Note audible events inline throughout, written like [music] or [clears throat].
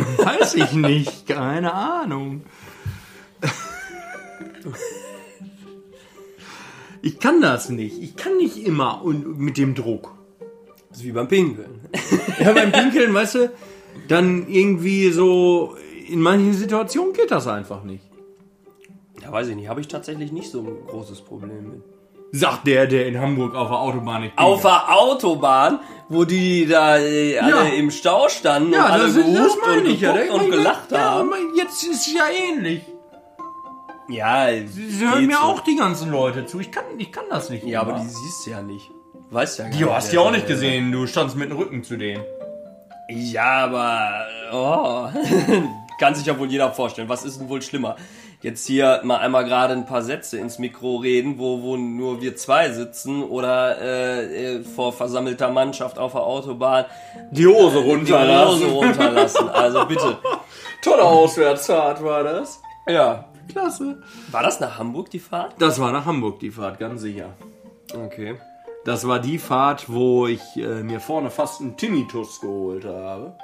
[laughs] weiß ich nicht, keine Ahnung. Ich kann das nicht. Ich kann nicht immer und mit dem Druck. Das ist wie beim Pinkeln. Ja, beim Pinkeln, weißt du, dann irgendwie so, in manchen Situationen geht das einfach nicht. Ja, weiß ich nicht. Habe ich tatsächlich nicht so ein großes Problem mit. Sagt der, der in Hamburg auf der Autobahn nicht Auf der Autobahn, wo die da äh, alle Ja. im Stau standen Ja, und alle gehupt und ich ja. und gelacht ja, haben. Jetzt ist es ja ähnlich. Ja, Sie hören mir auch die ganzen Leute zu. Ich kann, ich kann das nicht. Ja, immer. aber die siehst du ja nicht. Du weißt ja gar Die nicht. hast du wer ja auch nicht gesehen. Du standst mit dem Rücken zu denen. Ja, aber oh. [laughs] kann sich ja wohl jeder vorstellen. Was ist denn wohl schlimmer? Jetzt hier mal einmal gerade ein paar Sätze ins Mikro reden, wo, wo nur wir zwei sitzen oder äh, äh, vor versammelter Mannschaft auf der Autobahn Die Hose die Hose runterlassen. Also bitte. [laughs] Tolle Auswärtsfahrt war das. Ja. Klasse. War das nach Hamburg die Fahrt? Das war nach Hamburg die Fahrt, ganz sicher. Okay. Das war die Fahrt, wo ich äh, mir vorne fast einen Tinnitus geholt habe.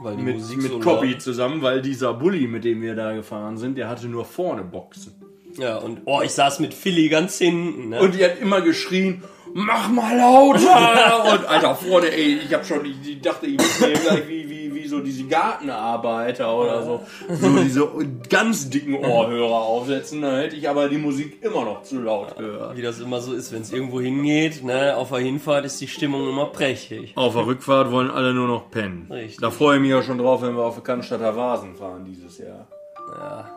Weil die Mit, Musik mit so Copy zusammen, weil dieser Bulli, mit dem wir da gefahren sind, der hatte nur vorne Boxen. Ja, und oh, ich saß mit Philly ganz hinten. Ne? Und die hat immer geschrien, mach mal lauter! [laughs] Und Alter, vorne, ey, ich hab schon, ich, ich dachte, ich muss mir gleich wie, wie, wie so diese Gartenarbeiter oder so, so diese ganz dicken Ohrhörer aufsetzen, da hätte ich aber die Musik immer noch zu laut gehört. Wie das immer so ist, wenn es irgendwo hingeht, ne? Auf der Hinfahrt ist die Stimmung immer prächtig. Auf der Rückfahrt wollen alle nur noch pennen. Richtig. Da freue ich mich ja schon drauf, wenn wir auf der Cannstatter Vasen fahren dieses Jahr. Ja.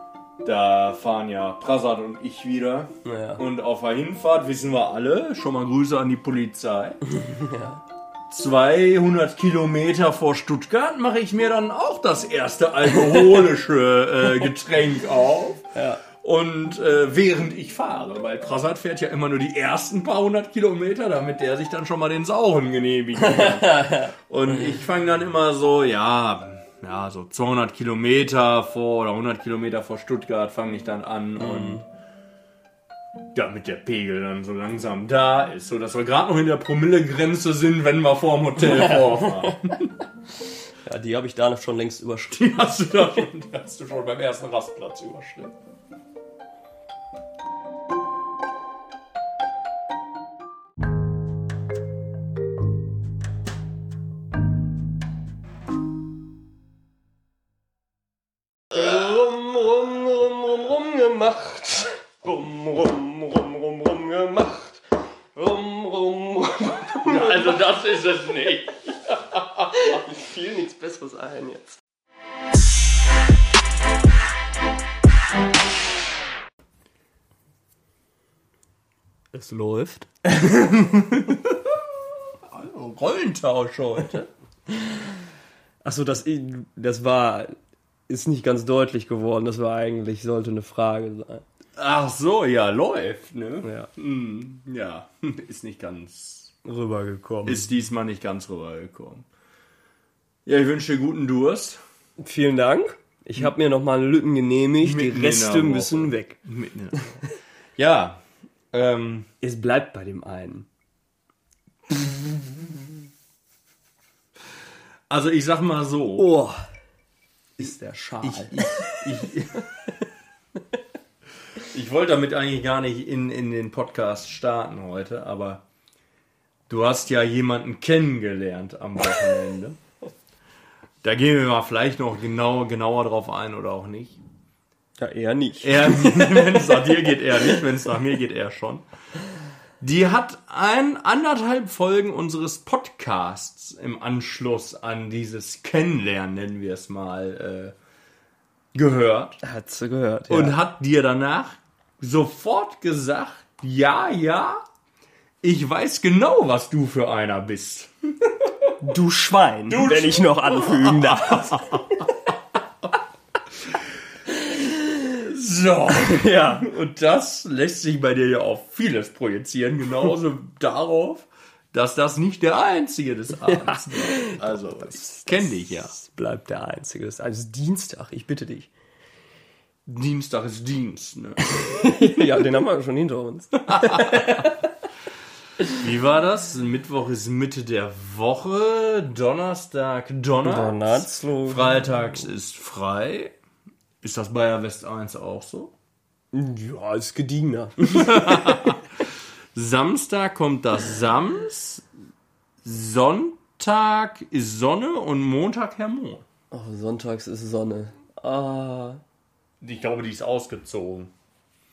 Da fahren ja Prasad und ich wieder. Ja. Und auf der Hinfahrt wissen wir alle, schon mal Grüße an die Polizei. [laughs] 200 Kilometer vor Stuttgart mache ich mir dann auch das erste alkoholische [laughs] äh, Getränk auf. Ja. Und äh, während ich fahre, weil Prasad fährt ja immer nur die ersten paar hundert Kilometer, damit der sich dann schon mal den Sauren genehmigen kann. [laughs] Und ich fange dann immer so, ja, ja, so 200 Kilometer vor oder 100 Kilometer vor Stuttgart fange ich dann an und damit der Pegel dann so langsam da ist, so dass wir gerade noch in der Promillegrenze sind, wenn wir vor dem Hotel [laughs] vorfahren. Ja, die habe ich da schon längst überschritten. Die hast du da schon, die hast du schon beim ersten Rastplatz überschritten. Ist es nicht. [laughs] Mir fiel nichts Besseres ein jetzt. Es läuft. [laughs] Rollentausch heute. Achso, das, das war. Ist nicht ganz deutlich geworden. Das war eigentlich, sollte eine Frage sein. Ach so, ja, läuft, ne? Ja. Hm, ja, [laughs] ist nicht ganz, Rübergekommen. ist diesmal nicht ganz rübergekommen. Ja, ich wünsche dir guten Durst. Vielen Dank. Ich habe mir nochmal Lücken genehmigt. Mitten Die Reste müssen weg. Ja, ähm, Es bleibt bei dem einen. also ich sag mal so, Oh, ist der Schal. ich, [laughs] ich wollte damit eigentlich gar nicht in, in den Podcast starten heute, aber du hast ja jemanden kennengelernt am Wochenende. Da gehen wir mal vielleicht noch genau, genauer drauf ein oder auch nicht. ja, eher nicht. [laughs] Wenn es nach dir geht, er nicht. Wenn es nach mir geht, er schon. Die hat ein anderthalb Folgen unseres Podcasts im Anschluss an dieses Kennenlernen, nennen wir es mal, äh, gehört. Hat sie gehört. Ja. Und hat dir danach sofort gesagt, ja, ja, ich weiß genau, was du für einer bist. du Schwein, wenn ich noch anfügen darf. [laughs] So. ja. Und das lässt sich bei dir ja auf vieles projizieren, genauso [laughs] darauf, dass das nicht der einzige des Abends war. Also, ich kenn dich ja. Das bleibt der einzige. Das ist also Dienstag, ich bitte dich. Dienstag ist Dienst, ne? [laughs] ja, den haben wir schon hinter uns. Wie war das? Mittwoch ist Mitte der Woche, Donnerstag Donnerstag. Freitags ist frei. Ist das bei der West 1 auch so? Ja, ist gediegener. [laughs] Samstag kommt das Sams, Sonntag ist Sonne und Montag Herr Mond. Oh, sonntags ist Sonne. Ah. Ich glaube, die ist ausgezogen.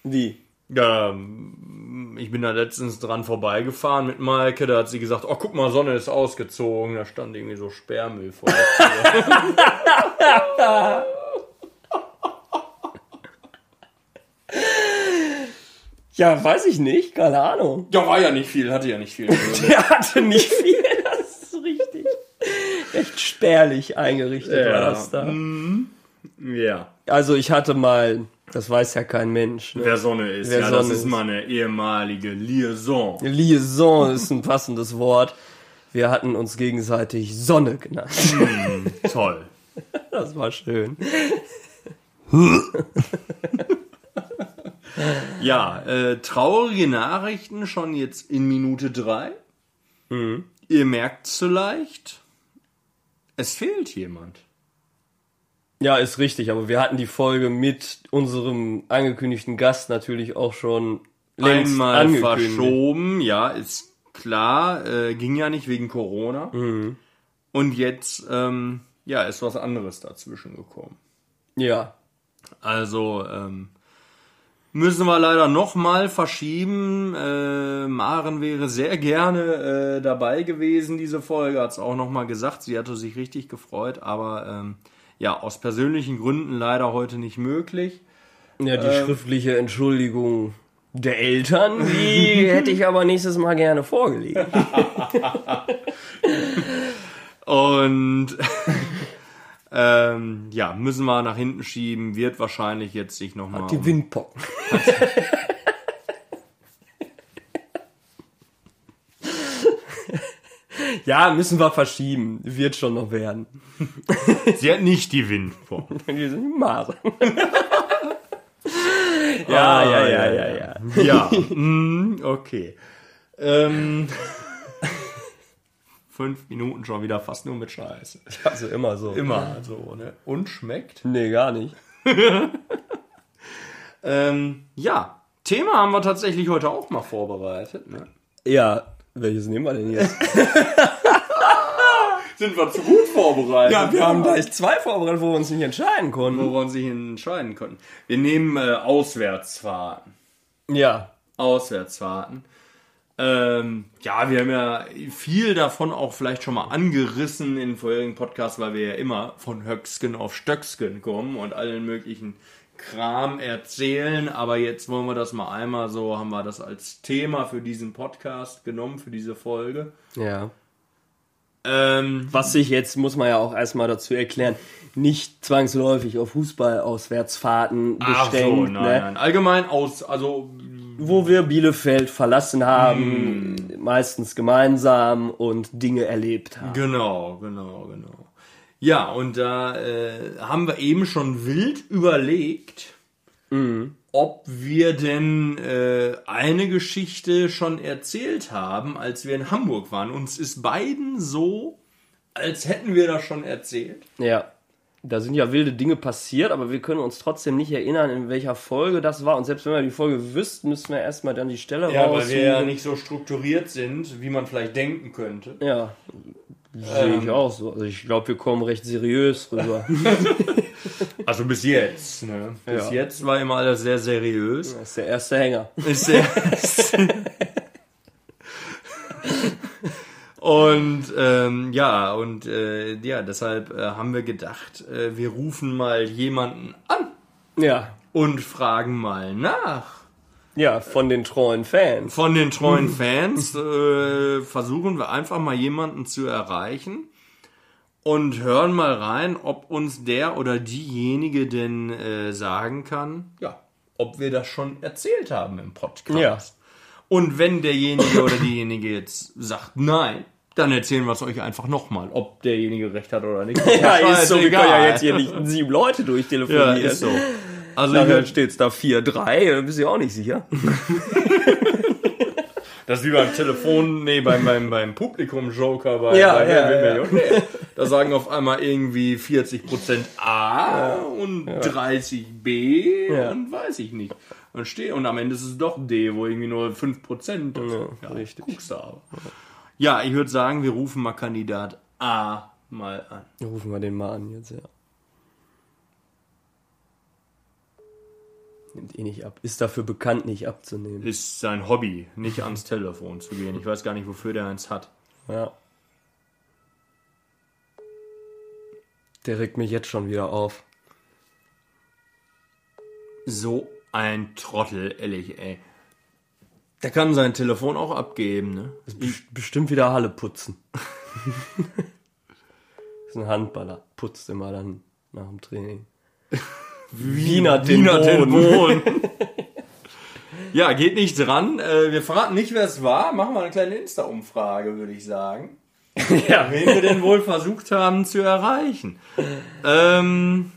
Wie? Ja, ähm, ich bin da letztens dran vorbeigefahren mit Maike, da hat sie gesagt, oh guck mal, Sonne ist ausgezogen. Da stand irgendwie so Sperrmüll vor der Tür. [laughs] Ja, weiß ich nicht, keine Ahnung. ja, war ja nicht viel, hatte ja nicht viel. [laughs] Der hatte nicht viel, das ist richtig. Recht spärlich eingerichtet war das da. ja. Also ich hatte mal, das weiß ja kein Mensch, ne? Wer Sonne ist, Wer ja, Sonne das ist ist. meine ehemalige Liaison. Liaison ist ein passendes Wort. Wir hatten uns gegenseitig Sonne genannt. Toll. [laughs] Das war schön. [laughs] Ja, äh, traurige Nachrichten schon jetzt in Minute drei. Ihr merkt vielleicht, es fehlt jemand. Ja, ist richtig, aber wir hatten die Folge mit unserem angekündigten Gast natürlich auch schon längst Einmal verschoben, ja, ist klar, äh, ging ja nicht wegen Corona. Und jetzt, ähm, ja, ist was anderes dazwischen gekommen. Ja, Also, ähm, müssen wir leider nochmal verschieben. Äh, Maren wäre sehr gerne äh, dabei gewesen, diese Folge, hat es auch nochmal gesagt. Sie hatte sich richtig gefreut, aber ähm, ja, aus persönlichen Gründen leider heute nicht möglich. ja die schriftliche Entschuldigung der Eltern, die [laughs] hätte ich aber nächstes Mal gerne vorgelegt. [laughs] Und [laughs] ähm, ja, müssen wir nach hinten schieben, wird wahrscheinlich jetzt sich nochmal. Die Windpocken. [laughs] ja, müssen wir verschieben. Wird schon noch werden. [laughs] Sie hat nicht die Windform. [laughs] Wir sind die Mare. ja, ja, ja, ja, ja. Ja, mm, okay. Ähm, fünf Minuten schon wieder fast nur mit Scheiße. Also immer so. Immer so, ne? Und schmeckt. Nee, gar nicht. Ähm, ja, Thema haben wir tatsächlich heute auch mal vorbereitet. Ne? Ja, welches nehmen wir denn jetzt? [laughs] Sind wir zu gut vorbereitet? Ja, wir haben gleich zwei vorbereitet, wo wir uns nicht entscheiden Wo konnten. wir uns sich entscheiden konnten. Wir nehmen äh, Auswärtsfahrten. Ja. Auswärtsfahrten. Ähm, ja, wir haben ja viel davon auch vielleicht schon mal angerissen in vorherigen Podcasts, weil wir ja immer von Höcksken auf Stöcksken kommen und allen möglichen Kram erzählen. Aber jetzt wollen wir das mal einmal so, haben wir das als Thema für diesen Podcast genommen, für diese Folge. Ja. Ähm, Was sich jetzt, muss man ja auch erstmal dazu erklären, nicht zwangsläufig auf Fußballauswärtsfahrten ach so, beschränkt, nein, ne? nein. Allgemein aus, also wo wir Bielefeld verlassen haben, meistens gemeinsam und Dinge erlebt haben. Genau, genau, genau. Ja, und da äh, haben wir eben schon wild überlegt, ob wir denn äh, eine Geschichte schon erzählt haben, als wir in Hamburg waren. Uns ist beiden so, als hätten wir das schon erzählt. Ja. Da sind ja wilde Dinge passiert, aber wir können uns trotzdem nicht erinnern, in welcher Folge das war. Und selbst wenn wir die Folge wüssten, müssten wir erstmal dann die Stelle Ja, weil raussuchen. wir ja nicht so strukturiert sind, wie man vielleicht denken könnte. Ja, sehe ich auch so. Also ich glaube, wir kommen recht seriös rüber. [laughs] Also bis jetzt. Ne? Bis Ja. jetzt war immer alles sehr seriös. Das ist der erste Hänger. Ist sehr. und ähm, ja, und äh, ja, deshalb äh, haben wir gedacht, äh, wir rufen mal jemanden an Ja. und fragen mal nach. Ja, von den treuen Fans. Von den treuen Fans äh, versuchen wir einfach mal jemanden zu erreichen und hören mal rein, ob uns der oder diejenige denn äh, sagen kann, ja, ob wir das schon erzählt haben im Podcast. Ja. Und wenn derjenige oder diejenige jetzt sagt nein, dann erzählen wir es euch einfach nochmal, ob derjenige recht hat oder nicht. [laughs] Ja, ist so. Wir können ja jetzt hier nicht sieben Leute Ja, durchtelefonieren. ist so. Also Nachher ich, steht's da 4-3, da bist du ja auch nicht sicher. [laughs] Das ist wie beim Telefon, nee, beim, beim, beim Publikum-Joker bei, Ja, bei ja, ja. Millionär. Da sagen auf einmal irgendwie 40% A und 30 B Ja. und weiß ich nicht. Und, steh, und am Ende ist es doch D, wo irgendwie nur 5% ist. Ja, richtig. Guckst du aber. Ja, ich würde sagen, wir rufen mal Kandidat A mal an. Rufen wir den mal an jetzt, ja. Nimmt eh nicht ab. Ist dafür bekannt, nicht abzunehmen. Ist sein Hobby, nicht ans Telefon zu gehen. Ich weiß gar nicht, wofür der eins hat. Ja. Der regt mich jetzt schon wieder auf. So ein Trottel, ehrlich, ey. Der kann sein Telefon auch abgeben, ne? Best- Bestimmt wieder Halle putzen. [laughs] ist ein Handballer. Putzt immer dann nach dem Training. [laughs] Wiener den Wiener den Boden. Boden. [laughs] ja, geht nicht dran. Äh, wir verraten nicht, wer es war. Machen wir eine kleine Insta-Umfrage, würde ich sagen. [laughs] ja. Wen wir denn wohl versucht haben zu erreichen. Ähm,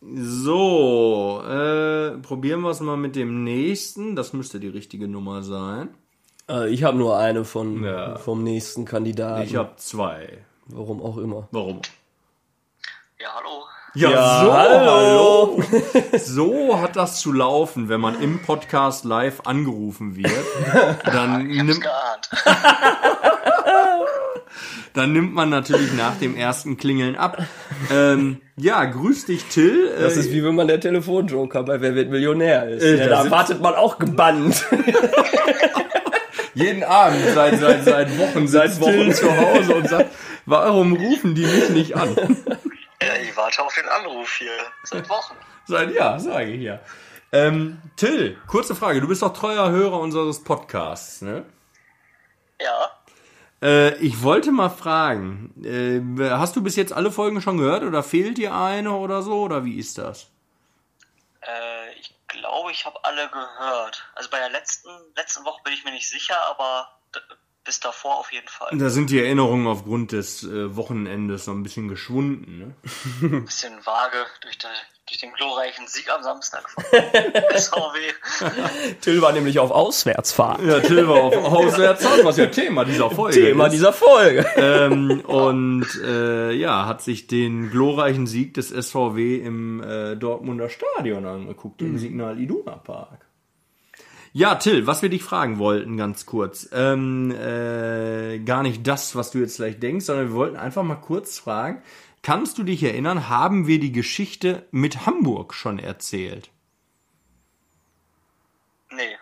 so, äh, probieren wir es mal mit dem nächsten. Das müsste die richtige Nummer sein. Äh, ich habe nur eine von Ja. vom nächsten Kandidaten. Ich habe zwei. Warum auch immer. Warum? Ja, hallo. Ja, Ja, so, hallo. [laughs] so hat das zu laufen, wenn man im Podcast live angerufen wird. Dann Ich hab's nimmt, [laughs] dann nimmt man natürlich nach dem ersten Klingeln ab. Ähm, ja, grüß dich, Till. Äh, Das ist wie wenn man der Telefonjoker bei Wer wird Millionär ist. Äh, ja, da wartet man auch gebannt. [laughs] jeden Abend seit, seit, seit Wochen, seit Wochen zu Hause und sagt, warum rufen die mich nicht an? Ich warte auf den Anruf hier. Seit Wochen. [laughs] Seit ja, sage ich ja. Ähm, Till, kurze Frage. Du bist doch treuer Hörer unseres Podcasts, ne? Ja. Äh, ich wollte mal fragen, äh, hast du bis jetzt alle Folgen schon gehört oder fehlt dir eine oder so oder wie ist das? Äh, ich glaube, ich habe alle gehört. Also bei der letzten, letzten Woche bin ich mir nicht sicher, aber bis davor auf jeden Fall. Da sind die Erinnerungen aufgrund des äh, Wochenendes noch ein bisschen geschwunden. Ne? Ein bisschen vage durch, der, durch den glorreichen Sieg am Samstag von [laughs] SVW. Till war nämlich auf Auswärtsfahrt. Ja, Till war auf [laughs] Auswärtsfahrt, was ja Thema dieser Folge Thema ist. dieser Folge. ähm, und äh, ja, hat sich den glorreichen Sieg des SVW im äh, Dortmunder Stadion angeguckt, im Signal Iduna Park. Ja, Till, was wir dich fragen wollten, ganz kurz. Ähm, äh, gar nicht das, was du jetzt vielleicht denkst, sondern wir wollten einfach mal kurz fragen, kannst du dich erinnern, haben wir die Geschichte mit Hamburg schon erzählt? Nee.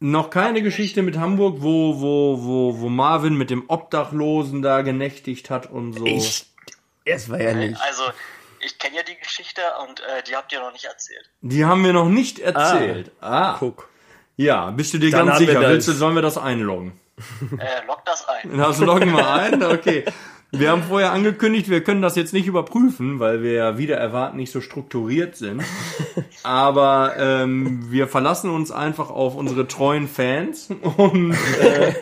Noch keine Geschichte mit Hamburg, wo, wo, wo, wo Marvin mit dem Obdachlosen da genächtigt hat und so. Ich. Es war ja nicht. Also, ich kenne ja die Geschichte und äh, die habt ihr noch nicht erzählt. Die haben wir noch nicht erzählt. Ah. Guck. Ja, bist du dir Dann ganz sicher? das. Willst du, sollen wir das einloggen? [laughs] Äh, log das ein. Das loggen wir ein? [laughs] Okay. Wir haben vorher angekündigt, wir können das jetzt nicht überprüfen, weil wir ja wieder erwarten nicht so strukturiert sind. Aber ähm, wir verlassen uns einfach auf unsere treuen Fans und äh,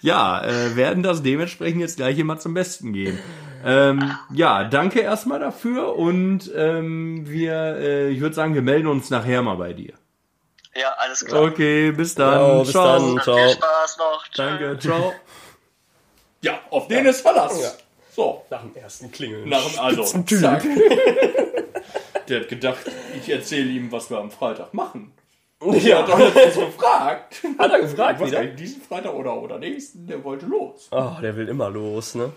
ja, äh, werden das dementsprechend jetzt gleich immer zum Besten geben. Ähm, ja, danke erstmal dafür und ähm, wir, äh, ich würde sagen, wir melden uns nachher mal bei dir. Ja, alles klar. Okay, bis dann. Ja, bis dann. Dann Ciao. Viel Spaß noch. Tschö. Danke, ciao. Ja, auf den ist Verlass. Ja. So, Nach dem ersten Klingeln. nach dem also, zack. Der hat gedacht, ich erzähle ihm, was wir am Freitag machen. Ja, Hat doch letztens gefragt. Hat er gefragt Was wieder? diesen Freitag oder, oder nächsten, der wollte los. Oh, der will immer los, ne?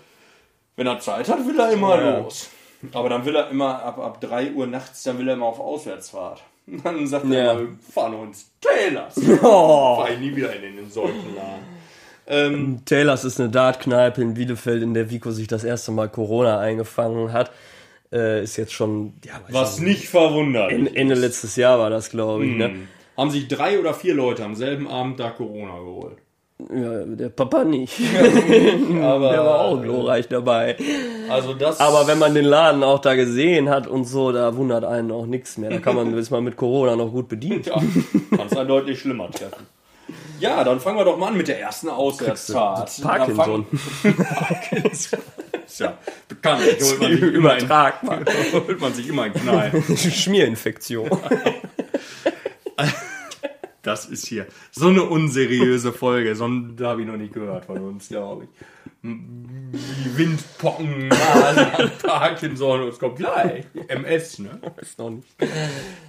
Wenn er Zeit hat, will er immer Ja. los. Aber dann will er immer ab, ab 3 Uhr nachts, dann will er immer auf Auswärtsfahrt. Und [laughs] dann sagt Ja. er wir fahren uns Taylors. [laughs] Oh. Fahr ich nie wieder in den solchen Laden. Ähm, Taylors ist eine Dartkneipe in Bielefeld, in der Vico sich das erste Mal Corona eingefangen hat. Äh, ist jetzt schon, ja, was ich nicht verwundert. nicht. Ende letztes Jahr war das, glaube ich, ne? Haben sich drei oder vier Leute am selben Abend da Corona geholt. Ja, der Papa nicht. [laughs] [laughs] Aber, Der war auch glorreich dabei. Also das. Aber wenn man den Laden auch da gesehen hat und so, da wundert einen auch nichts mehr. Da kann man, [laughs] ist man mit Corona noch gut bedient. ja, kann es ein deutlich schlimmer treffen. Ja, dann fangen wir doch mal an mit der ersten Auswärtsfahrt. Parkinson. Ist ja bekannt. Holt man sich immer in, Übertragbar. holt man sich immer in Knall. Schmierinfektion. Das ist hier so eine unseriöse Folge. So ein, da habe ich noch nicht gehört von uns, glaube ich. Windpocken, Nase, Parkinson, es kommt gleich. MS, ne? Ist noch nicht.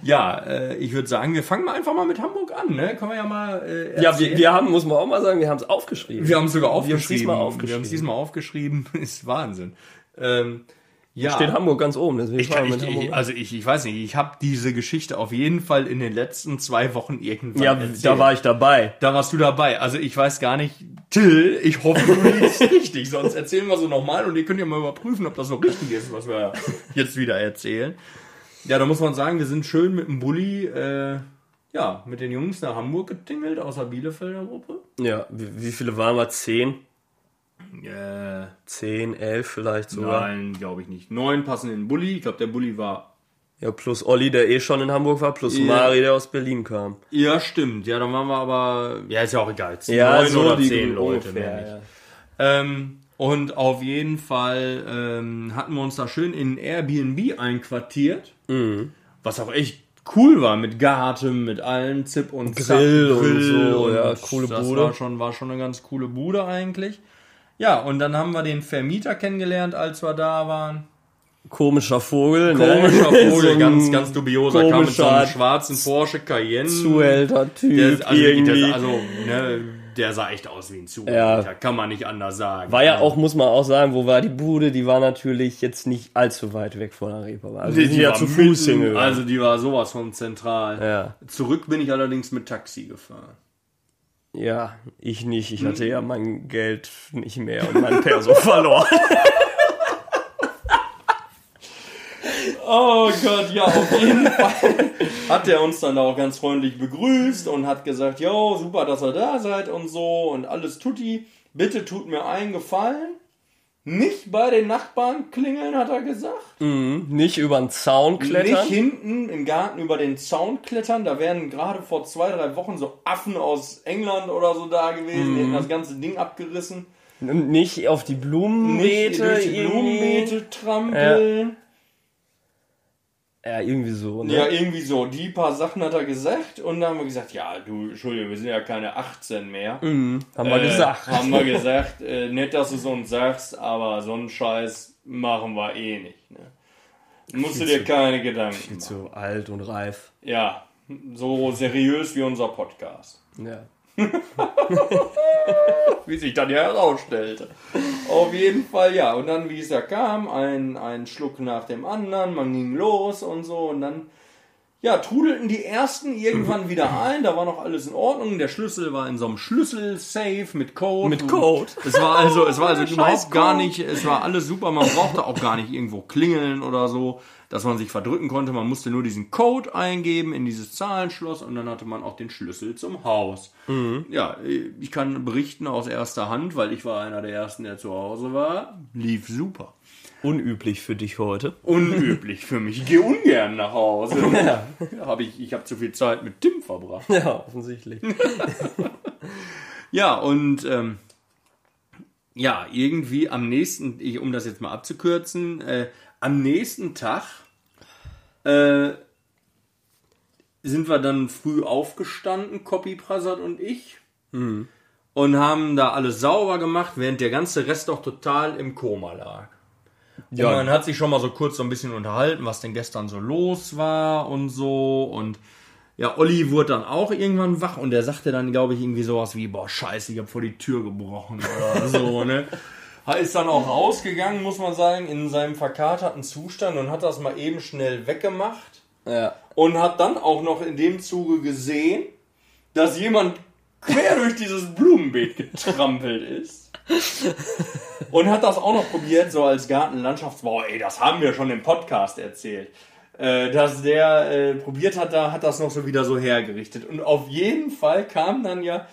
Ja, äh, ich würde sagen, wir fangen mal einfach mal mit Hamburg an, ne? Können wir ja mal. Äh, Ja, wir, wir haben, muss man auch mal sagen, wir haben es aufgeschrieben. wir haben es sogar Wir haben's aufgeschrieben. diesmal aufgeschrieben. Wir haben es diesmal aufgeschrieben. ist Wahnsinn. Ähm, ja. Steht Hamburg ganz oben, deswegen Ich, ich, mit ich, also ich, ich weiß nicht, ich habe diese Geschichte auf jeden Fall in den letzten zwei Wochen irgendwann Ja, erzählt. da war ich dabei. Da warst du dabei. Also ich weiß gar nicht, Till, ich hoffe, du liegst [laughs] richtig. Sonst erzählen wir so nochmal und ihr könnt ja mal überprüfen, ob das noch richtig ist, was wir jetzt wieder erzählen. Ja, da muss man sagen, wir sind schön mit dem Bulli, äh, ja, mit den Jungs nach Hamburg getingelt, außer Bielefelder Gruppe. Ja, wie, wie viele waren wir? Zehn? Äh, Zehn, elf vielleicht sogar. nein, glaube ich nicht. Neun passen in den Bulli. Ich glaube, der Bulli war Ja, plus Olli, der eh schon in Hamburg war, plus Ja. Mari, der aus Berlin kam. Ja, stimmt. Ja, dann waren wir aber. Ja, ist ja auch egal. Ja, Neun so oder die zehn Leute. ungefähr, mehr nicht. ja. Ähm, und auf jeden Fall ähm, hatten wir uns da schön in Airbnb einquartiert. Mhm. Was auch echt cool war mit Garten, mit allen Zip und Grill Zap, und so, ja, coole das Bude. War schon, war schon eine ganz coole Bude eigentlich. Ja, und dann haben wir den Vermieter kennengelernt, als wir da waren. Komischer Vogel, Komischer [laughs] ne? Vogel, So ganz, ganz dubioser. Kam mit so einem schwarzen Porsche Cayenne. Zuhälter-Typ Der, also, irgendwie. der, also, ne, der sah echt aus wie ein Zuhälter. Ja. Kann man nicht anders sagen. War ja auch, muss man auch sagen, wo war die Bude? Die war natürlich jetzt nicht allzu weit weg von der Reeperbahn. Also Die, die ja war zu Fuß hingegangen. Also die war sowas von zentral. ja. Zurück bin ich allerdings mit Taxi gefahren. Ja, ich nicht. Ich hatte ja mein Geld nicht mehr und mein Perso [laughs] verloren. Oh Gott, ja, auf jeden Fall hat er uns dann auch ganz freundlich begrüßt und hat gesagt, jo, super, dass ihr da seid und so und alles tutti. Bitte tut mir einen Gefallen. Nicht bei den Nachbarn klingeln, hat er gesagt. Mhm. Nicht über den Zaun klettern. Nicht hinten im Garten über den Zaun klettern. Da wären gerade vor zwei, drei Wochen so Affen aus England oder so da gewesen. Die hätten das ganze Ding abgerissen. Und nicht auf die Nicht Blumenbeete. durch die. Blumenbeete trampeln. Ja, irgendwie so. Ne? Ja, irgendwie so. Die paar Sachen hat er gesagt und dann haben wir gesagt, ja, du, Entschuldigung, wir sind ja keine 18 mehr. Mhm, haben wir Äh, gesagt. Haben wir gesagt, äh, nett, dass du es uns sagst, aber so einen Scheiß machen wir eh nicht. Ne? Musst du dir keine Gedanken machen. so alt und reif. Ja, so seriös wie unser Podcast. Ja. Wie sich dann ja herausstellte. Auf jeden Fall, ja. Und dann, wie es ja kam, ein, ein Schluck nach dem anderen, man ging los und so. Und dann, ja, trudelten die ersten irgendwann wieder ein. Da war noch alles in Ordnung. Der Schlüssel war in so einem Schlüsselsafe mit Code. Mit Code. Es war also, es war also [laughs] überhaupt gar nicht, es war alles super. Man brauchte auch gar nicht irgendwo klingeln oder so, dass man sich verdrücken konnte. Man musste nur diesen Code eingeben in dieses Zahlenschloss und dann hatte man auch den Schlüssel zum Haus. Ja, ich kann berichten aus erster Hand, weil ich war einer der ersten, der zu Hause war. Lief super. Unüblich für dich heute. Unüblich für mich. Ich gehe ungern nach Hause. [laughs] Ja. Hab ich ich habe zu viel Zeit mit Tim verbracht. Ja, offensichtlich. [laughs] Ja, und ähm, ja, irgendwie am nächsten, ich, um das jetzt mal abzukürzen, äh, am nächsten Tag äh, sind wir dann früh aufgestanden, Copy Prasad und ich, und haben da alles sauber gemacht, während der ganze Rest doch total im Koma lag. Ja. Und man hat sich schon mal so kurz so ein bisschen unterhalten, was denn gestern so los war und so. Und ja, Olli wurde dann auch irgendwann wach und der sagte dann, glaube ich, irgendwie sowas wie, boah, scheiße, ich habe vor die Tür gebrochen oder so, ne? [laughs] Er Ist dann auch rausgegangen, muss man sagen, in seinem verkaterten Zustand und hat das mal eben schnell weggemacht Ja. und hat dann auch noch in dem Zuge gesehen, dass jemand quer durch dieses Blumenbeet getrampelt ist. Und hat das auch noch probiert, so als Gartenlandschaftsbau. Ey, das haben wir schon im Podcast erzählt. Äh, dass der äh, probiert hat, da hat das noch so wieder so hergerichtet. Und auf jeden Fall kam dann ja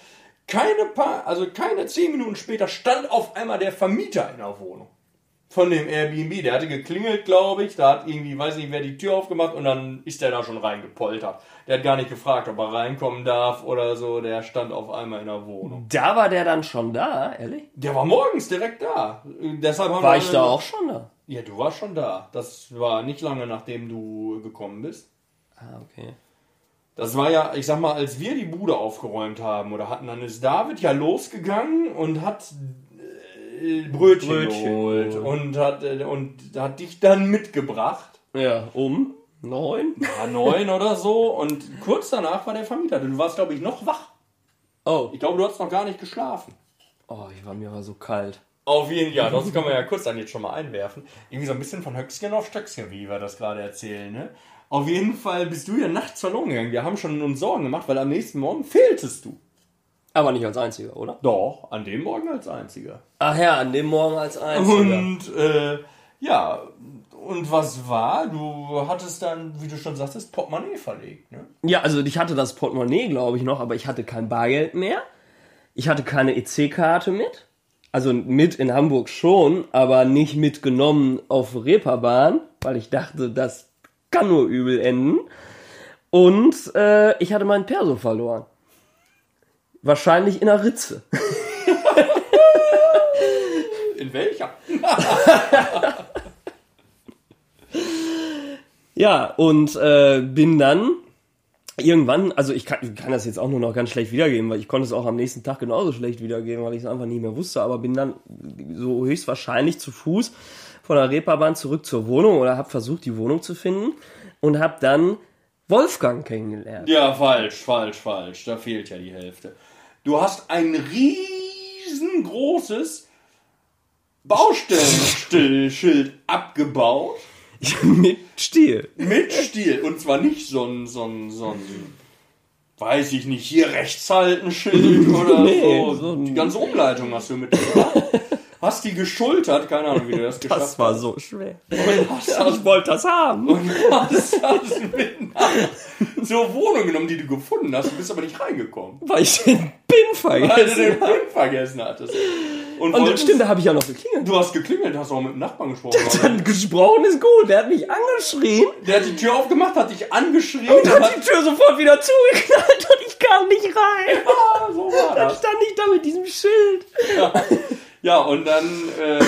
keine paar, also keine zehn Minuten später stand auf einmal der Vermieter in der Wohnung von dem Airbnb. Der hatte geklingelt, glaube ich. Da hat irgendwie, weiß nicht, wer die Tür aufgemacht und dann ist der da schon reingepoltert. Der hat gar nicht gefragt, ob er reinkommen darf oder so. Der stand auf einmal in der Wohnung. Da war der dann schon da, ehrlich? Der war morgens direkt da. Deshalb haben War ich da auch schon da? Ja, du warst schon da. Das war nicht lange nachdem du gekommen bist. Ah, okay. Das war ja, ich sag mal, als wir die Bude aufgeräumt haben oder hatten, dann ist David ja losgegangen und hat äh, Brötchen, Brötchen geholt und hat, äh, und hat dich dann mitgebracht. Ja, um neun. Ja, neun oder so. Und kurz danach war der Vermieter. Du warst, glaube ich, noch wach. Oh. Ich glaube, du hast noch gar nicht geschlafen. Oh, ich war mir aber so kalt. Auf jeden Fall, das kann man ja kurz dann jetzt schon mal einwerfen. Irgendwie so ein bisschen von Höchstchen auf Stöckchen, wie wir das gerade erzählen, ne? Auf jeden Fall bist du ja nachts verloren gegangen. Wir haben schon uns Sorgen gemacht, weil am nächsten Morgen fehltest du. Aber nicht als einziger, oder? Doch, an dem Morgen als einziger. Ach ja, an dem Morgen als einziger. Und äh, ja, und was war? Du hattest dann, wie du schon sagtest, Portemonnaie verlegt, ne? Ja, also ich hatte das Portemonnaie, glaube ich, noch, aber ich hatte kein Bargeld mehr. Ich hatte keine EC-Karte mit. Also mit in Hamburg schon, aber nicht mitgenommen auf Reeperbahn, weil ich dachte, das kann nur übel enden. Und äh, ich hatte meinen Perso verloren. Wahrscheinlich in einer Ritze. [laughs] In welcher? [laughs] Ja, und äh, bin dann irgendwann, also ich kann, kann das jetzt auch nur noch ganz schlecht wiedergeben, weil ich konnte es auch am nächsten Tag genauso schlecht wiedergeben, weil ich es einfach nicht mehr wusste, aber bin dann so höchstwahrscheinlich zu Fuß von der Reeperbahn zurück zur Wohnung oder habe versucht, die Wohnung zu finden und habe dann Wolfgang kennengelernt. Ja, falsch, falsch, falsch. Da fehlt ja die Hälfte. Du hast ein riesengroßes Baustellenschild abgebaut. [laughs] Mit Stiel. Mit Stil. Und zwar nicht so ein, so ein, so ein, weiß ich nicht, hier rechts halten Schild [laughs] oder Nee, so. so Die ganze Umleitung hast du mitgebracht. [laughs] Hast die geschultert, keine Ahnung, wie du das [laughs] geschafft Das war hast. so schwer. Und [laughs] hast das, Ich wollte das haben. [laughs] und hast das mit zur Wohnung genommen, die du gefunden hast. Du bist aber nicht reingekommen. Weil ich den Pin Weil du vergessen den. Pin vergessen hattest. Und, Und wolltest- stimmt, da habe ich ja noch geklingelt. Du hast geklingelt, hast auch mit dem Nachbarn gesprochen. Dann gesprochen ist gut. Der hat mich angeschrien. Der hat die Tür aufgemacht, hat dich angeschrien Und und hat hat, die Tür sofort wieder zugeknallt und ich kam nicht rein. Ah, so war Dann das. stand ich da mit diesem Schild. Ja, und dann, äh,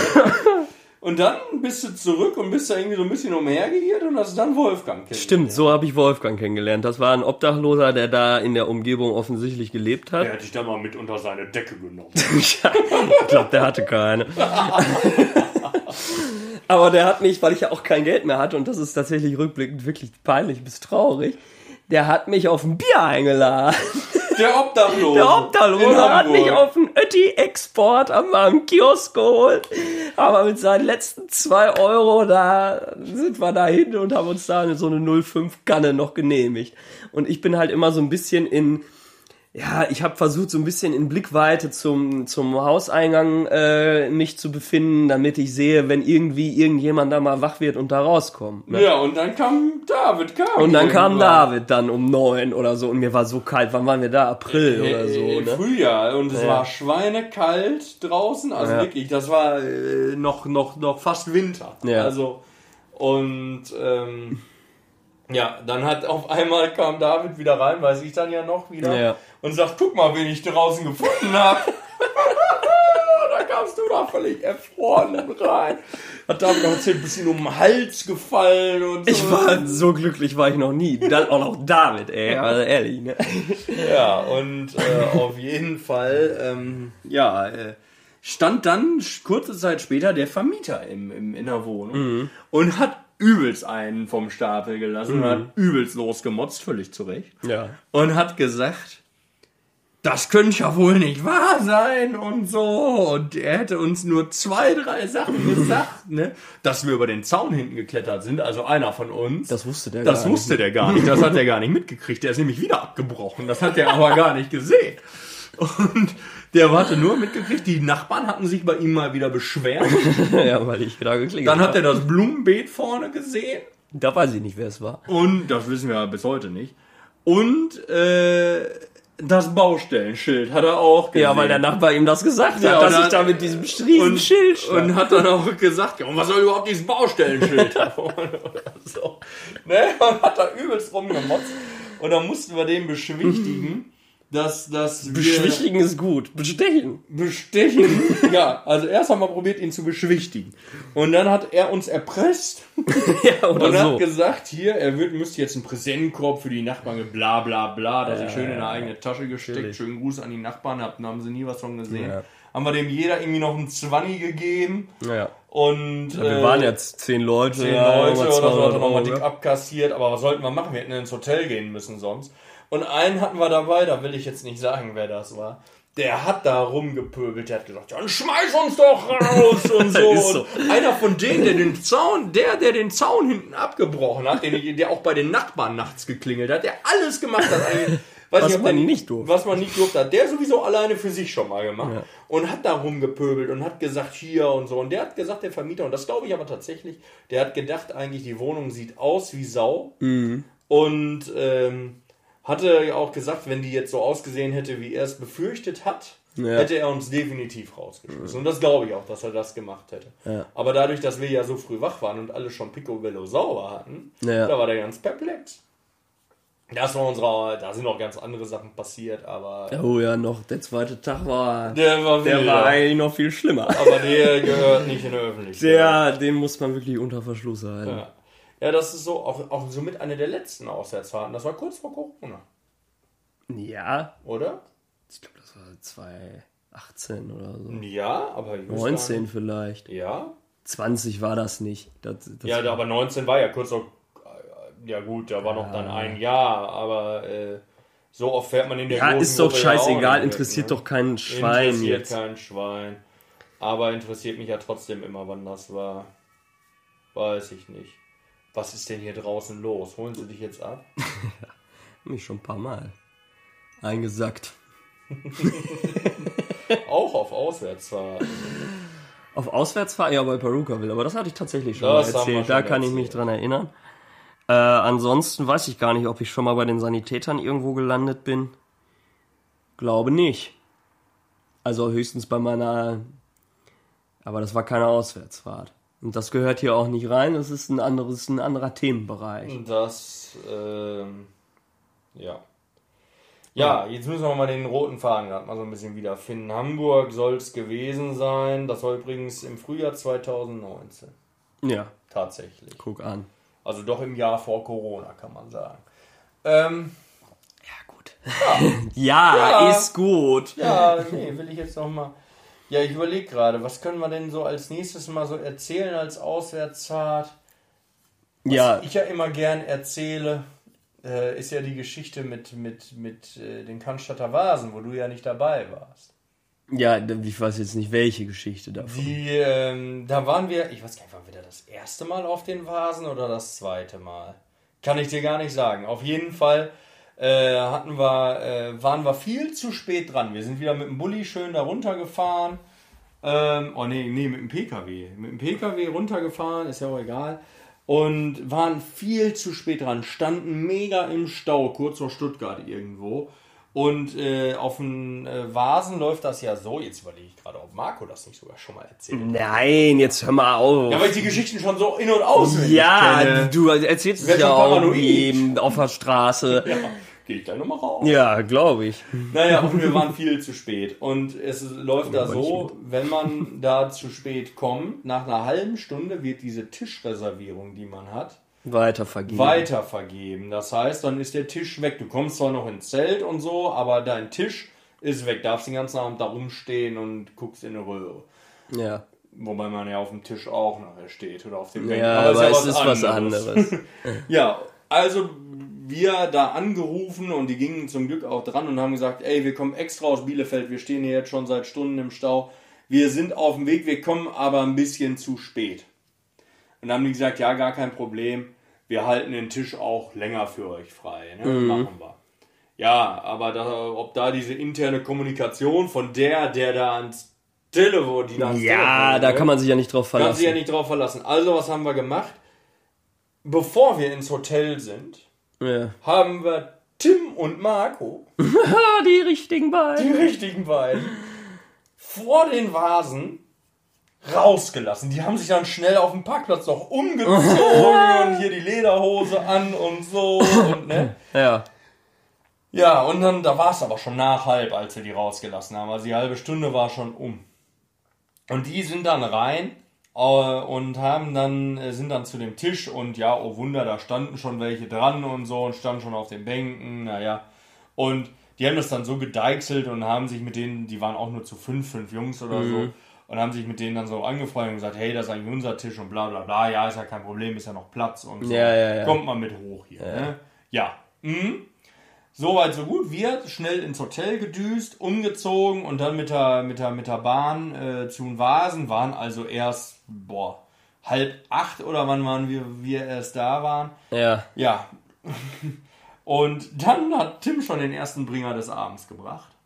und dann bist du zurück und bist da irgendwie so ein bisschen umhergeirrt und hast dann Wolfgang kennengelernt. Stimmt, so habe ich Wolfgang kennengelernt. Das war ein Obdachloser, der da in der Umgebung offensichtlich gelebt hat. Der hat dich dann mal mit unter seine Decke genommen. [laughs] ich glaube, der hatte keine. Aber der hat mich, weil ich ja auch kein Geld mehr hatte, und das ist tatsächlich rückblickend wirklich peinlich bis traurig, der hat mich auf ein Bier eingeladen. Der Obdachlose. Der Obdachlose hat mich auf einen Ötti-Export am, am Kiosk geholt. Aber mit seinen letzten zwei Euro, da sind wir dahin und haben uns da so eine 05-Kanne noch genehmigt. Und ich bin halt immer so ein bisschen in, ja, ich habe versucht, so ein bisschen in Blickweite zum, zum Hauseingang äh, mich zu befinden, damit ich sehe, wenn irgendwie irgendjemand da mal wach wird und da rauskommt. Ne? Ja, und dann kam David, kam Und dann kam irgendwann. David dann um neun oder so und mir war so kalt. Wann waren wir da? April oder so, Äh, ne? Frühjahr und es Ja. war schweinekalt draußen, also Ja. wirklich, das war äh, noch, noch, noch fast Winter. Ja. Also, und ähm, ja, dann hat auf einmal kam David wieder rein, weiß ich dann ja noch wieder, Ja. und sagt, guck mal, wen ich draußen gefunden habe. [laughs] da kamst du da völlig erfroren rein. Hat David noch erzählt, bist ihm um den Hals gefallen und so. Ich war so glücklich war ich noch nie. Dann auch noch David, ey. Also ehrlich, ne? Ja, und äh, auf jeden Fall, ähm, ja, äh, stand dann kurze Zeit später der Vermieter im, im, in der Wohnung und hat übelst einen vom Stapel gelassen und hat übelst losgemotzt, völlig zurecht. Ja. Und hat gesagt, das könnte ja wohl nicht wahr sein und so. Und er hätte uns nur zwei, drei Sachen gesagt, ne? Dass wir über den Zaun hinten geklettert sind, also einer von uns. Das wusste der Das gar wusste der gar nicht. Das hat er gar nicht mitgekriegt. Der ist nämlich wieder abgebrochen. Das hat er aber gar nicht gesehen. Und der hatte nur mitgekriegt, die Nachbarn hatten sich bei ihm mal wieder beschwert. [laughs] ja, weil ich da geklingelt Dann hat er das Blumenbeet vorne gesehen. Da weiß ich nicht, wer es war. Und das wissen wir ja bis heute nicht. Und äh, das Baustellenschild hat er auch gesehen. Ja, weil der Nachbar ihm das gesagt Ja, hat, dass und ich da mit diesem riesen und, Schild stand. und hat dann auch gesagt, ja, und was soll überhaupt dieses Baustellenschild da vorne oder so. Ne? Und hat da übelst rumgemotzt. Und dann mussten wir den beschwichtigen. Dass, dass Beschwichtigen ist gut. Bestechen. bestechen. [laughs] ja, also erst haben wir probiert, ihn zu beschwichtigen. Und dann hat er uns erpresst [laughs] ja, oder und so. hat gesagt, hier, er wird, müsste jetzt einen Präsentenkorb für die Nachbarn, bla bla bla, dass er schön in eine eigene Tasche gesteckt. natürlich. Schönen Gruß an die Nachbarn, habt, haben sie nie was von gesehen. Ja. Haben wir dem jeder irgendwie noch einen Zwanni gegeben. ja. Und Wir äh, waren jetzt zehn Leute. zehn ja, Leute oder so, 200 hat er nochmal dick abkassiert. Aber was sollten wir machen? Wir hätten ins Hotel gehen müssen sonst. Und einen hatten wir dabei, da will ich jetzt nicht sagen, wer das war. Der hat da rumgepöbelt, der hat gesagt, dann schmeiß uns doch raus [laughs] und so. So. Und einer von denen, der den Zaun, der, der den Zaun hinten abgebrochen hat, den, der auch bei den Nachbarn nachts geklingelt hat, der alles gemacht hat Was nicht, man der- nicht durfte. Was man nicht durfte, hat der sowieso alleine für sich schon mal gemacht. Ja. Und hat da rumgepöbelt und hat gesagt, hier und so. Und der hat gesagt, der Vermieter, und das glaube ich aber tatsächlich, der hat gedacht, eigentlich die Wohnung sieht aus wie Sau. Mhm. Und ähm, hatte ja auch gesagt, wenn die jetzt so ausgesehen hätte, wie er es befürchtet hat, Ja. hätte er uns definitiv rausgeschmissen. Und das glaube ich auch, dass er das gemacht hätte. Ja. Aber dadurch, dass wir ja so früh wach waren und alle schon Picobello sauber hatten, Ja. da war der ganz perplex. Das war unsere, da sind noch ganz andere Sachen passiert, aber Oh ja, noch der zweite Tag war. der war Der war eigentlich noch viel schlimmer. aber der gehört nicht in der Öffentlichkeit. Der, den muss man wirklich unter Verschluss halten. Ja. Ja, das ist so auch, auch so mit einer der letzten Auswärtsfahrten. Das war kurz vor Corona, Ja, oder? ich glaube, das war 2018 oder so. Ja, aber ich wüsste 19 gar nicht. vielleicht. Ja, 20 war das nicht. Das, das ja, aber 19 war ja kurz vor. Ja gut, da war noch dann ein Jahr, aber äh, so oft fährt man in der ja, ist doch Gruppe ja scheißegal, interessiert weg, doch kein Schwein Interessiert jetzt. kein Schwein. Aber interessiert mich ja trotzdem immer, wann das war. Weiß ich nicht. Was ist denn hier draußen los? Holen Sie dich jetzt ab? [laughs] Mich schon ein paar Mal eingesackt. [laughs] Auch auf Auswärtsfahrt. Auf Auswärtsfahrt, ja, bei Perukaville, aber das hatte ich tatsächlich schon Das mal erzählt. Da schon kann ich mich dran erinnern. Äh, ansonsten weiß ich gar nicht, ob ich schon mal bei den Sanitätern irgendwo gelandet bin. Glaube nicht. Also höchstens bei meiner. Aber das war keine Auswärtsfahrt. Und das gehört hier auch nicht rein. Das ist ein anderes, ein anderer Themenbereich. Das, ähm, ja. Ja, jetzt müssen wir mal den roten Faden gerade mal so ein bisschen wiederfinden. Hamburg soll es gewesen sein. Das war übrigens im Frühjahr 2019. Ja, Tatsächlich. guck an. Also doch im Jahr vor Corona, kann man sagen. Ähm, Ja, gut. Ja, [laughs] Ja. ist gut. ja, nee, will ich jetzt noch mal. Ja, ich überlege gerade, was können wir denn so als nächstes mal so erzählen als Auswärtsfahrt? Ja, ich ja immer gern erzähle, äh, ist ja die Geschichte mit, mit, mit äh, den Cannstatter Vasen, wo du ja nicht dabei warst. ja, ich weiß jetzt nicht, welche Geschichte davon. Die, ähm, da waren wir, ich weiß gar nicht, waren wir da das erste Mal auf den Vasen oder das zweite Mal? Kann ich dir gar nicht sagen. Auf jeden Fall äh, hatten wir, äh, waren wir viel zu spät dran. Wir sind wieder mit dem Bulli schön da runtergefahren. Ähm, oh nee, nee, mit dem PKW. Mit dem PKW runtergefahren, ist ja auch egal. Und waren viel zu spät dran, standen mega im Stau, kurz vor Stuttgart irgendwo. Und äh, auf den äh, Vasen läuft das ja so. Jetzt überlege ich gerade, ob Marco das nicht sogar schon mal erzählt. hat. Nein, jetzt hör mal auf. Ja, weil ich die Geschichten schon so in- und auswendig Ja, du erzählst es ja auch eben auf der Straße. [laughs] Ja, gehe ich gleich nochmal raus. Ja, glaube ich. Naja, und wir waren viel zu spät. Und es läuft da Aber so, wenn man da zu spät kommt, nach einer halben Stunde wird diese Tischreservierung, die man hat, Weitervergeben. weitervergeben. Das heißt, dann ist der Tisch weg. Du kommst zwar noch ins Zelt und so, aber dein Tisch ist weg. Darfst den ganzen Abend da rumstehen und guckst in eine Röhre. Ja, Wobei man ja auf dem Tisch auch nachher steht oder auf dem ja aber, es ist was anderes. [laughs] Ja, also wir da angerufen und die gingen zum Glück auch dran und haben gesagt, ey, wir kommen extra aus Bielefeld, wir stehen hier jetzt schon seit Stunden im Stau. Wir sind auf dem Weg, wir kommen aber ein bisschen zu spät. Und dann haben die gesagt, ja, gar kein Problem, wir halten den Tisch auch länger für euch frei. Ne? Machen wir. Ja, aber da, ob da diese interne Kommunikation von der, der da ans Telefon, die da ans ja, Telefon da kann man sich ja nicht drauf kann sich ja verlassen. nicht drauf verlassen. Also, was haben wir gemacht? Bevor wir ins Hotel sind, Ja. haben wir Tim und Marco, [laughs] die richtigen die beiden. richtigen beiden, vor den Vasen rausgelassen. Die haben sich dann schnell auf dem Parkplatz noch umgezogen und [laughs] hier die Lederhose an und so und ne. Ja. Ja, und dann, da war es aber schon nach halb, als wir die rausgelassen haben. Also die halbe Stunde war schon um. Und die sind dann rein und haben dann, äh, sind dann zu dem Tisch und ja, oh Wunder, da standen schon welche dran und so und standen schon auf den Bänken, naja. Und die haben das dann so gedeichselt und haben sich mit denen, die waren auch nur zu fünf, fünf Jungs oder mhm. so, und haben sich mit denen dann so angefreundet und gesagt, hey, das ist eigentlich unser Tisch und bla bla bla, ja, ist ja kein Problem, ist ja noch Platz und so. Ja, ja, ja. Kommt mal mit hoch hier. Ja. Ne? ja. Mhm. Soweit, so gut. Wir schnell ins Hotel gedüst, umgezogen und dann mit der, mit der, mit der Bahn äh, zu Vasen, waren also erst, boah, halb acht oder wann waren wir, wir erst da waren. Ja. Ja. [laughs] Und dann hat Tim schon den ersten Bringer des Abends gebracht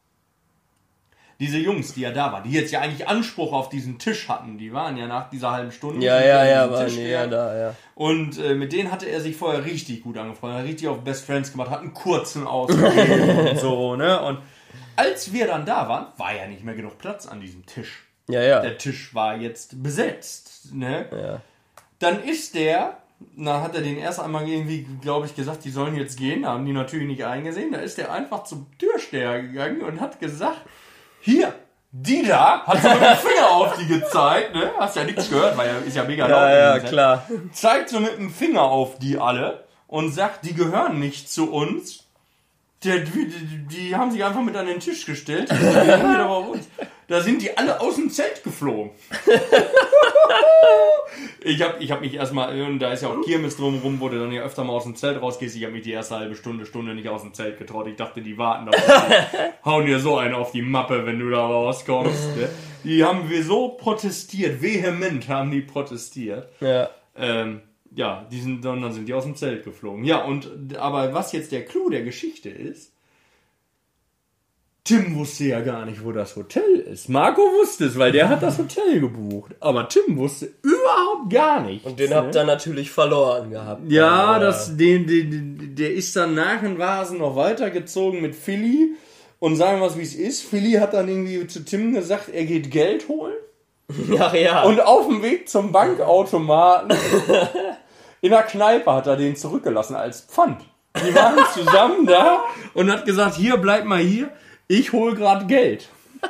diese Jungs, die ja da waren, die jetzt ja eigentlich Anspruch auf diesen Tisch hatten, die waren ja nach dieser halben Stunde. Ja, ja, ja, waren die ja da, ja. Und äh, mit denen hatte er sich vorher richtig gut angefreundet, hat richtig auf Best Friends gemacht, hat einen kurzen ausgegeben [laughs] und so, ne? Und als wir dann da waren, war ja nicht mehr genug Platz an diesem Tisch. Ja, ja. Der Tisch war jetzt besetzt, ne? Ja. Dann ist der na, hat er den erst einmal irgendwie, glaube ich, gesagt, die sollen jetzt gehen. Da haben die natürlich nicht eingesehen. Da ist er einfach zum Türsteher gegangen und hat gesagt, hier, die da, hat so mit dem [laughs] Finger auf die gezeigt, ne? Hast ja nichts gehört, weil er ist ja mega laut. Ja, ja, klar. Zeigt so mit dem Finger auf die alle und sagt, die gehören nicht zu uns. Die, die, die haben sich einfach mit an den Tisch gestellt. [laughs] da sind die alle aus dem Zelt geflogen. [laughs] ich habe ich hab mich erstmal, da ist ja auch Kirmes drumherum, wo du dann ja öfter mal aus dem Zelt rausgehst. Ich habe mich die erste halbe Stunde, Stunde nicht aus dem Zelt getraut. Ich dachte, die warten da. [laughs] hauen dir so einen auf die Mappe, wenn du da rauskommst. Ne? Die haben wir so protestiert, vehement haben die protestiert. Ja. Ähm, ja, die sind, dann sind die aus dem Zelt geflogen. Ja, und aber was jetzt der Clou der Geschichte ist, Tim wusste ja gar nicht, wo das Hotel ist. Marco wusste es, weil der hat das Hotel gebucht. Aber Tim wusste überhaupt gar nicht. Und den ne? habt ihr natürlich verloren gehabt. Ja, das, den, den, der ist dann nach dem Vasen noch weitergezogen mit Philly. Und sagen wir es, wie es ist. Philly hat dann irgendwie zu Tim gesagt, er geht Geld holen. [laughs] Ach ja. Und auf dem Weg zum Bankautomaten [laughs] in der Kneipe hat er den zurückgelassen als Pfand. Die waren [laughs] zusammen da und hat gesagt, hier, bleib mal hier ich hole gerade Geld. [laughs]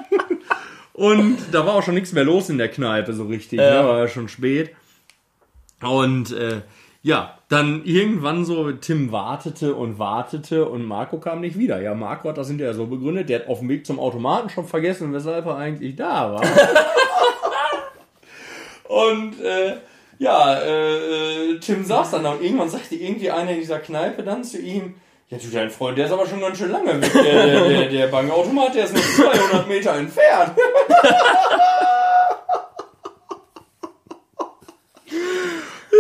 und da war auch schon nichts mehr los in der Kneipe so richtig, ja. ne? war ja schon spät. Und äh, ja, dann irgendwann so, Tim wartete und wartete und Marco kam nicht wieder. Ja, Marco hat das hinterher so begründet, der hat auf dem Weg zum Automaten schon vergessen, weshalb er eigentlich da war. [laughs] und äh, ja, äh, Tim saß dann da und irgendwann sagte irgendwie einer in dieser Kneipe dann zu ihm, ja, du, dein Freund, der ist aber schon ganz schön lange weg. Der, der, der, der Bankautomat, der ist nur 200 Meter entfernt.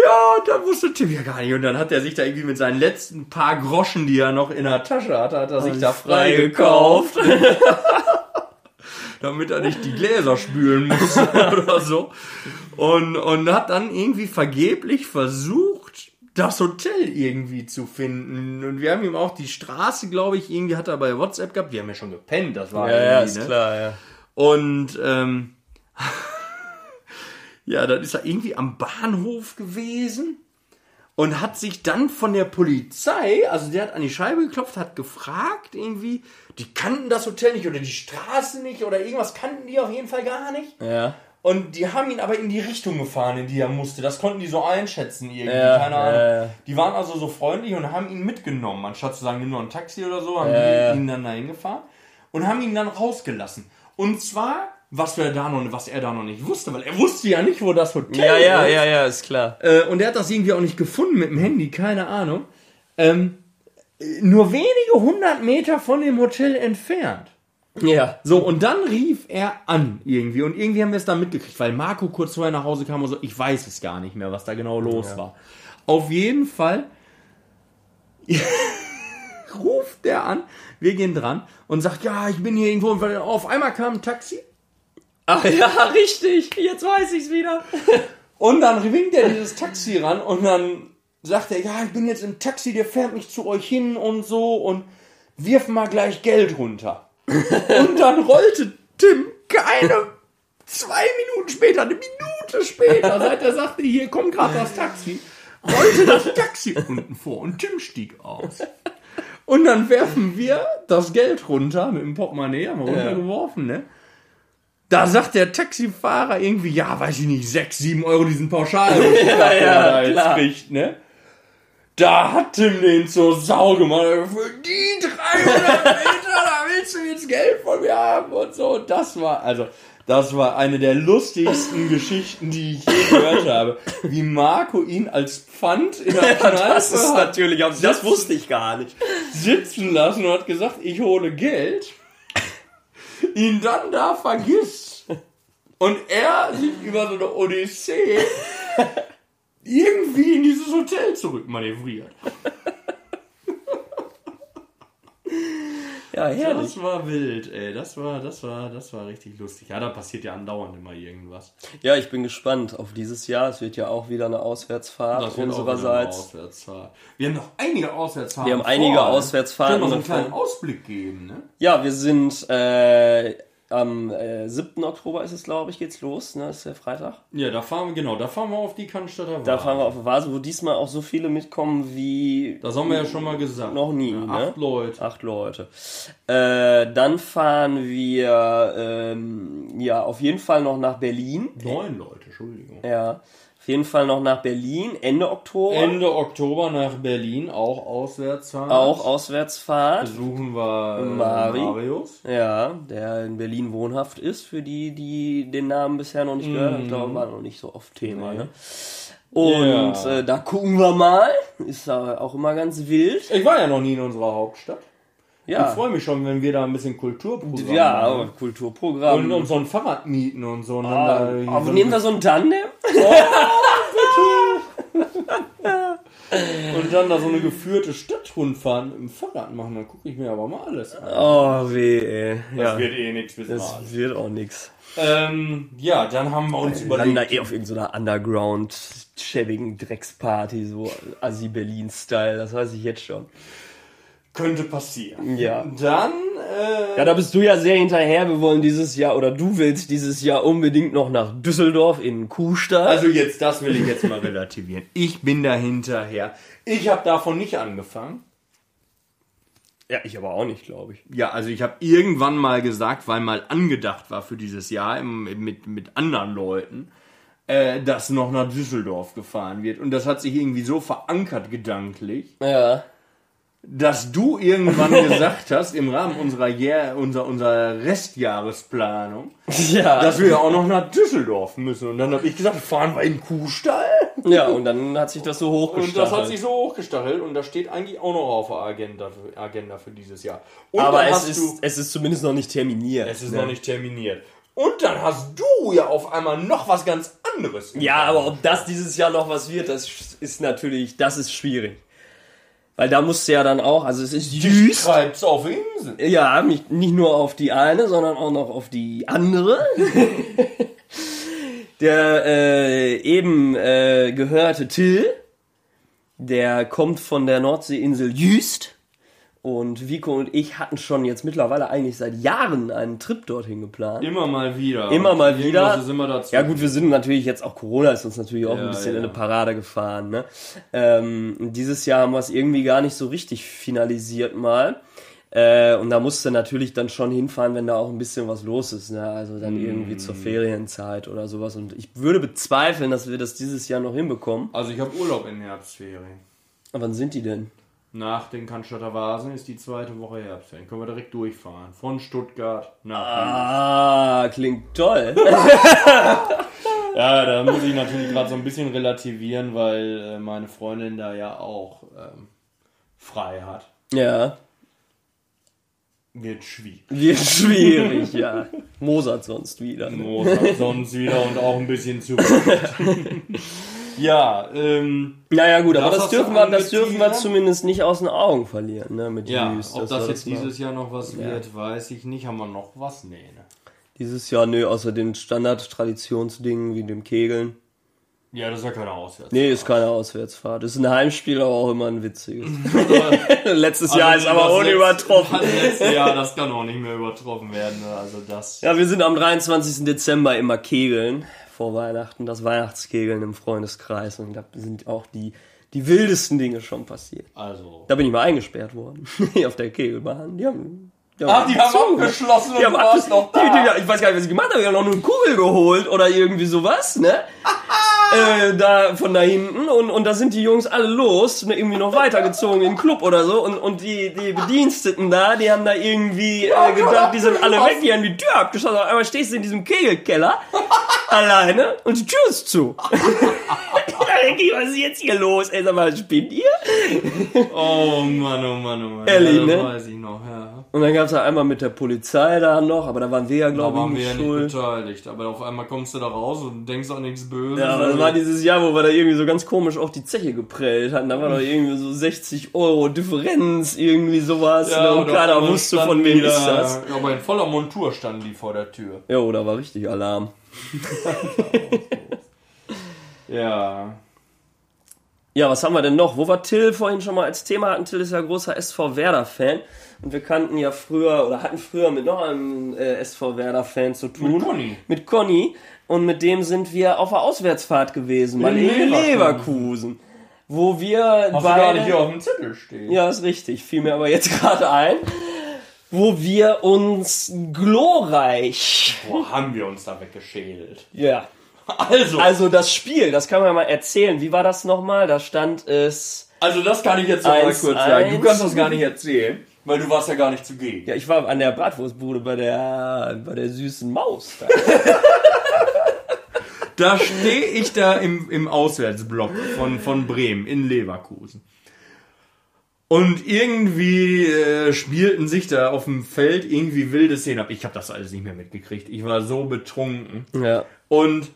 Ja, dann wusste Tim ja gar nicht. Und dann hat er sich da irgendwie mit seinen letzten paar Groschen, die er noch in der Tasche hatte, hat er sich da frei gekauft. Damit er nicht die Gläser spülen muss [laughs] oder so. Und, und hat dann irgendwie vergeblich versucht, das Hotel irgendwie zu finden. Und wir haben ihm auch die Straße, glaube ich, irgendwie hat er bei WhatsApp gehabt. Wir haben ja schon gepennt, das war ja, ja ist ne? klar, ja. Und ähm, [laughs] ja, dann ist er irgendwie am Bahnhof gewesen und hat sich dann von der Polizei, also der hat an die Scheibe geklopft, hat gefragt irgendwie, die kannten das Hotel nicht oder die Straße nicht oder irgendwas kannten die auf jeden Fall gar nicht. Ja. Und die haben ihn aber in die Richtung gefahren, in die er musste. Das konnten die so einschätzen irgendwie, ja, keine Ahnung. Ja, ja. Die waren also so freundlich und haben ihn mitgenommen. Anstatt zu sagen, nimm nur ein Taxi oder so, haben die ihn dann dahin gefahren und haben ihn dann rausgelassen. Und zwar, was er da noch, was er da noch nicht wusste, weil er wusste ja nicht, wo das Hotel ja, ja, ist. Ja, ja, ja, ist klar. Äh, und er hat das irgendwie auch nicht gefunden mit dem Handy, keine Ahnung. Ähm, nur wenige hundert Meter von dem Hotel entfernt. Ja. So, und dann rief er an irgendwie. Und irgendwie haben wir es dann mitgekriegt, weil Marco kurz vorher nach Hause kam und so, ich weiß es gar nicht mehr, was da genau los ja. war. Auf jeden Fall [laughs] ruft der an, wir gehen dran und sagt, ja, ich bin hier irgendwo. Und auf einmal kam ein Taxi. Ach ja, [laughs] richtig. Jetzt weiß ich's wieder. [laughs] und dann winkt er dieses Taxi ran und dann sagt er, ja, ich bin jetzt im Taxi, der fährt mich zu euch hin und so und wirf mal gleich Geld runter. [laughs] Und dann rollte Tim keine zwei Minuten später, eine Minute später, seit er sagte, hier kommt gerade das Taxi, rollte das Taxi unten vor und Tim stieg aus. Und dann werfen wir das Geld runter mit dem Portemonnaie, haben wir runtergeworfen, ne? Da sagt der Taxifahrer irgendwie, ja, weiß ich nicht, 6, 7 Euro diesen Pauschal, [laughs] ja, ja, da jetzt klar. kriegt, ne? Da hat Tim den zur Sau gemacht. Für die 300 Meter, da willst du jetzt Geld von mir haben und so. Und das war, also, das war eine der lustigsten Geschichten, die ich je gehört habe. Wie Marco ihn als Pfand in der [laughs] Kneipe Das ist natürlich, das wusste ich gar nicht. sitzen lassen und hat gesagt, ich hole Geld, ihn dann da vergisst und er sich über so eine Odyssee irgendwie in dieses Hotel zurückmanövriert. [laughs] Ja, herrlich. Das war wild, ey. Das war, das war, das war richtig lustig. Ja, da passiert ja andauernd immer irgendwas. Ja, ich bin gespannt auf dieses Jahr. Es wird ja auch wieder eine Auswärtsfahrt Das wird auch wieder eine unsererseits. Auswärtsfahrt. Wir haben noch einige Auswärtsfahrten. Wir haben einige vor, ne? Auswärtsfahrten Können wir so einen kleinen Ausblick geben, ne? Ja, wir sind äh, am äh, 7. Oktober ist es, glaube ich, geht's los, ne? ist der Freitag. Ja, da fahren wir, genau, da fahren wir auf die Cannstatter Da Wahl. fahren wir auf eine Vase, wo diesmal auch so viele mitkommen wie Das haben wir ja schon mal gesagt. Noch nie, Ja, ne? Acht Leute. acht Leute. Äh, dann fahren wir ähm, ja auf jeden Fall noch nach Berlin. Neun Leute, Entschuldigung. Ja, auf jeden Fall noch nach Berlin, Ende Oktober. Ende Oktober nach Berlin, auch Auswärtsfahrt. Auch Auswärtsfahrt. Besuchen wir äh, Mari. Marius. Ja, der in Berlin wohnhaft ist, für die, die den Namen bisher noch nicht gehört haben. Ich glaube, war noch nicht so oft Thema. Nee. Ne? Und Ja. äh, da gucken wir mal. Ist auch immer ganz wild. Ich war ja noch nie in unserer Hauptstadt. Ich Ja, freue mich schon, wenn wir da ein bisschen Kulturprogramm ja machen. Kulturprogramm. Und, und so ein Fahrrad mieten und so. Und dann Ah, da aber so nehmen wir so ein Tandem? [laughs] und dann da so eine geführte Stadtrundfahrt mit dem Fahrrad machen. Dann gucke ich mir aber mal alles an. Oh, weh, ey. Das Ja, wird eh nichts bis das mal. wird auch nix. Ähm, ja, dann haben wir uns Wir landen da überlegt. eh auf irgendeiner Underground, schäbigen Drecksparty, so Assi-Berlin-Style, das weiß ich jetzt schon. Könnte passieren. Ja. Dann, äh, Ja, da bist du ja sehr hinterher. Wir wollen dieses Jahr, oder du willst dieses Jahr unbedingt noch nach Düsseldorf in den Kuhstall. Also jetzt, das will ich jetzt mal relativieren. Ich bin da hinterher. Ich habe davon nicht angefangen. ja, ich aber auch nicht, glaube ich. Ja, also ich habe irgendwann mal gesagt, weil mal angedacht war für dieses Jahr im, mit, mit anderen Leuten, äh, dass noch nach Düsseldorf gefahren wird. Und das hat sich irgendwie so verankert gedanklich, Ja. Dass du irgendwann [laughs] gesagt hast, im Rahmen unserer, Jahr, unserer, unserer Restjahresplanung, Ja. dass wir ja auch noch nach Düsseldorf müssen. Und dann habe ich gesagt, fahren wir in den Kuhstall? ja, und dann hat sich das so Und das hat hochgestachelt. sich so hochgestachelt und das steht eigentlich auch noch auf der Agenda für, Agenda für dieses Jahr. Und aber es ist, es ist zumindest noch nicht terminiert. es ist ne? noch nicht terminiert. Und dann hast du ja auf einmal noch was ganz anderes. Ja, aber ob das dieses Jahr noch was wird, das ist natürlich, das ist schwierig. Weil da musst du ja dann auch, also es ist düst. treibt's auf Inseln. Ja, nicht, nicht nur auf die eine, sondern auch noch auf die andere. [laughs] der äh, eben äh, gehörte Till, der kommt von der Nordseeinsel Jüst. Und Vico und ich hatten schon jetzt mittlerweile eigentlich seit Jahren einen Trip dorthin geplant. Immer mal wieder. Immer mal wieder. Ja gut, wir sind natürlich jetzt auch Corona ist uns natürlich auch Ja, ein bisschen ja. in eine Parade gefahren. Ne? Ähm, dieses Jahr haben wir es irgendwie gar nicht so richtig finalisiert mal. Äh, und da musste natürlich dann schon hinfahren, wenn da auch ein bisschen was los ist. Ne? Also dann irgendwie zur Mm. Ferienzeit oder sowas. Und ich würde bezweifeln, dass wir das dieses Jahr noch hinbekommen. Also ich habe Urlaub in Herbstferien. Aber wann sind die denn? Nach den Cannstatter Vasen ist die zweite Woche Herbstferien. Können wir direkt durchfahren. Von Stuttgart nach Ah, klingt toll. [laughs] [laughs] Ja, da muss ich natürlich gerade so ein bisschen relativieren, weil äh, meine Freundin da ja auch ähm, frei hat. ja, Wird schwierig. wird schwierig, ja. Mozart sonst wieder. Ne? Mozart sonst wieder und auch ein bisschen zu. [laughs] ja, ähm, Naja gut, aber Das das, hast du dürfen wir, das dürfen wir zumindest nicht aus den Augen verlieren, ne, mit ja, Jüst, ob das wir jetzt dieses Jahr noch was wird, weiß ich nicht. Haben wir noch was? Nee, ne? Dieses Jahr, nö, außer den Standard-Traditionsdingen wie dem Kegeln. Ja, das ist ja keine Auswärts. Nee, ist keine Auswärtsfahrt. Ist ein Heimspiel, aber auch immer ein witziges. [laughs] Letztes Jahr ist Also aber das unübertroffen. letzte- Das letzte Jahr, das kann auch nicht mehr übertroffen werden. ne? Also das. Ja, wir sind am 23. Dezember immer kegeln vor Weihnachten, das Weihnachtskegeln im Freundeskreis. Und da sind auch die die wildesten Dinge schon passiert. Also. Da bin ich mal eingesperrt worden. [laughs] auf der Kegelbahn. Die haben. Die Ach, die haben gezogen. abgeschlossen und Die haben warst noch die, da. die, ich weiß gar nicht, was sie gemacht haben. Die haben noch eine Kugel geholt oder irgendwie sowas, ne? [laughs] äh, da von da hinten und, und da sind die Jungs alle los, ne, irgendwie noch weitergezogen in den Club oder so und, und die, die Bediensteten da, die haben da irgendwie äh, gedacht, die sind alle weg, die haben die Tür abgeschlossen. Auf einmal stehst du in diesem Kegelkeller [laughs] alleine und die Tür ist zu. da denke ich, was ist jetzt hier los? Ey, sag mal, spinnt ihr? [laughs] Oh Mann, oh Mann, oh Mann. Ehrlich, ja, das ne? weiß ich noch, ja. Und dann gab's da einmal mit der Polizei da noch, aber da waren wir ja, glaube ich, waren wir ja nicht nicht schuld. beteiligt. Aber auf einmal kommst du da raus und denkst an nichts Böses. Ja, aber das war dieses Jahr, wo wir da irgendwie so ganz komisch auf die Zeche geprellt hatten. Da war doch irgendwie so 60 Euro Differenz, irgendwie sowas. ne? Und oder keiner wusste, von wem die ist da- das. Ja, aber in voller Montur standen die vor der Tür. Ja, da war richtig Alarm. [laughs] Ja. Ja, was haben wir denn noch? Wo wir Till vorhin schon mal als Thema hatten? Till ist ja großer SV Werder-Fan. Und wir kannten ja früher, oder hatten früher mit noch einem äh, SV Werder-Fan zu tun. Mit Conny. Mit Conny. Und mit dem sind wir auf der Auswärtsfahrt gewesen, mal in Leverkusen. Leverkusen. Wo wir Hast du gar beide... nicht hier auf dem Zettel stehen. Ja, ist richtig. Fiel mir aber jetzt [laughs] gerade ein. Wo wir uns glorreich. Boah, haben wir uns da weggeschält. Ja. Also, Also das Spiel, das kann man mal erzählen. Wie war das nochmal? Da stand es. also das kann ich jetzt noch mal kurz sagen. Du kannst das gar nicht erzählen, weil du warst ja gar nicht zugegen. Ja, ich war an der Bratwurstbude bei der bei der süßen Maus. Da. [laughs] Da stehe ich da im, im Auswärtsblock von, von Bremen in Leverkusen. Und irgendwie äh, spielten sich da auf dem Feld irgendwie wilde Szenen ab. Ich habe das alles nicht mehr mitgekriegt. Ich war so betrunken. Ja. Und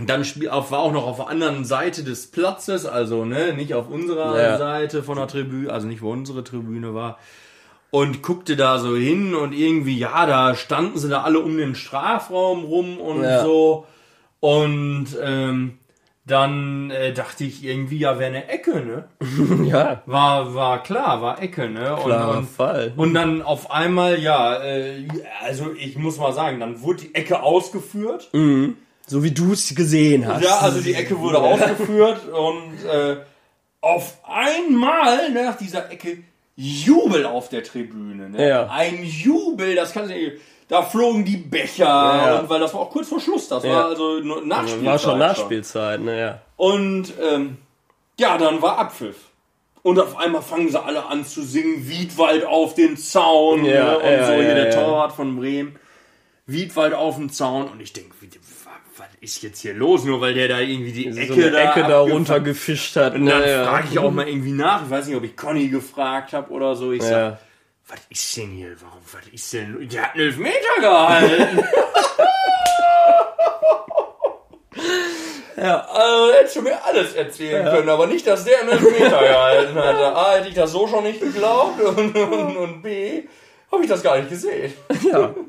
dann auf, war auch noch auf der anderen Seite des Platzes, also ne, nicht auf unserer Ja. Seite von der Tribüne, also nicht wo unsere Tribüne war. Und guckte da so hin und irgendwie, ja, da standen sie da alle um den Strafraum rum und Ja. so. Und ähm, dann äh, dachte ich irgendwie, ja, wäre eine Ecke, ne? [laughs] Ja. War, war klar, war Ecke, ne? Klarer und, und, Fall. und dann auf einmal, ja, äh, also ich muss mal sagen, dann wurde die Ecke ausgeführt. So wie du es gesehen hast. Ja, also die Ecke wurde ausgeführt und äh, auf einmal ne, nach dieser Ecke Jubel auf der Tribüne. Ne? Ja. Ein Jubel, das kannst du nicht. Da flogen die Becher, Ja. und weil das war auch kurz vor Schluss, das Ja. war also Nachspielzeit. war schon Nachspielzeit, ne, ja. Und ähm, ja, dann war Abpfiff. Und auf einmal fangen sie alle an zu singen, Wiedwald auf den Zaun Ja, ne? und so hier der. Torwart von Bremen. Wiedwald auf dem Zaun und ich denke, ist jetzt hier los? Nur weil der da irgendwie die So Ecke eine da, Ecke da runtergefischt hat. Und Ne, dann ja. frage ich auch mal irgendwie nach. Ich weiß nicht, ob ich Conny gefragt habe oder so. Ich sag, Ja. was ist denn hier? Warum, was ist denn? Der hat einen Elfmeter gehalten. [laughs] ja, also hättest du mir alles erzählen können, aber nicht, dass der einen Elfmeter gehalten hatte. A, hätte ich das so schon nicht geglaubt und, und, und B, habe ich das gar nicht gesehen. ja. [laughs]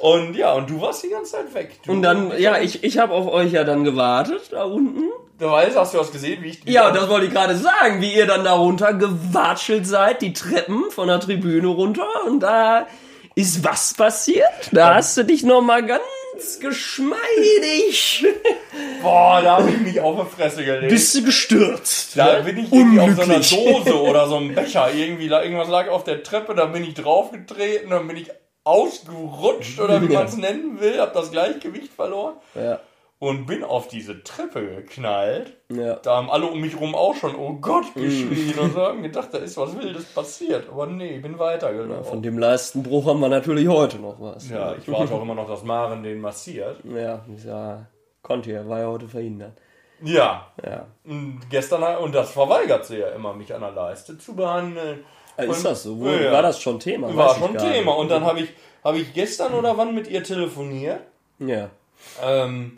Und ja, und du warst die ganze Zeit weg. Du, Und dann, ja, ich, ich habe auf euch ja dann gewartet, da unten. Du weißt, hast du was gesehen, wie ich... Ja, das wollte ich gerade sagen, wie ihr dann da runter gewatschelt seid, die Treppen von der Tribüne runter und da ist was passiert? Da hast du dich noch mal ganz geschmeidig [laughs] Boah, da habe ich mich auf die Fresse gelegt. bist du gestürzt. Da ne? bin ich irgendwie auf so einer. Dose [laughs] oder so einem Becher. Irgendwie, irgendwas lag auf der Treppe, da bin ich draufgetreten, dann bin ich ausgerutscht oder wie [laughs] Ja. man es nennen will, hab das Gleichgewicht verloren Ja, und bin auf diese Treppe geknallt. ja. Da haben alle um mich rum auch schon, oh Gott, Mhm. geschrien und so [laughs] haben gedacht, da ist was Wildes passiert. Aber nee, ich bin weitergelaufen. Von dem Leistenbruch haben wir natürlich heute noch was. Ja, ich warte auch immer noch, dass Maren den massiert. Ja, ja konnte ja, war ja heute verhindert. Ja, Ja. und gestern, und das verweigert sie ja immer, mich an der Leiste zu behandeln. Ist Und- das so? Wo, Ja. War das schon Thema? War Weiß schon Thema. nicht. Und dann habe ich, hab ich gestern oder wann mit ihr telefoniert. Ja. Ähm,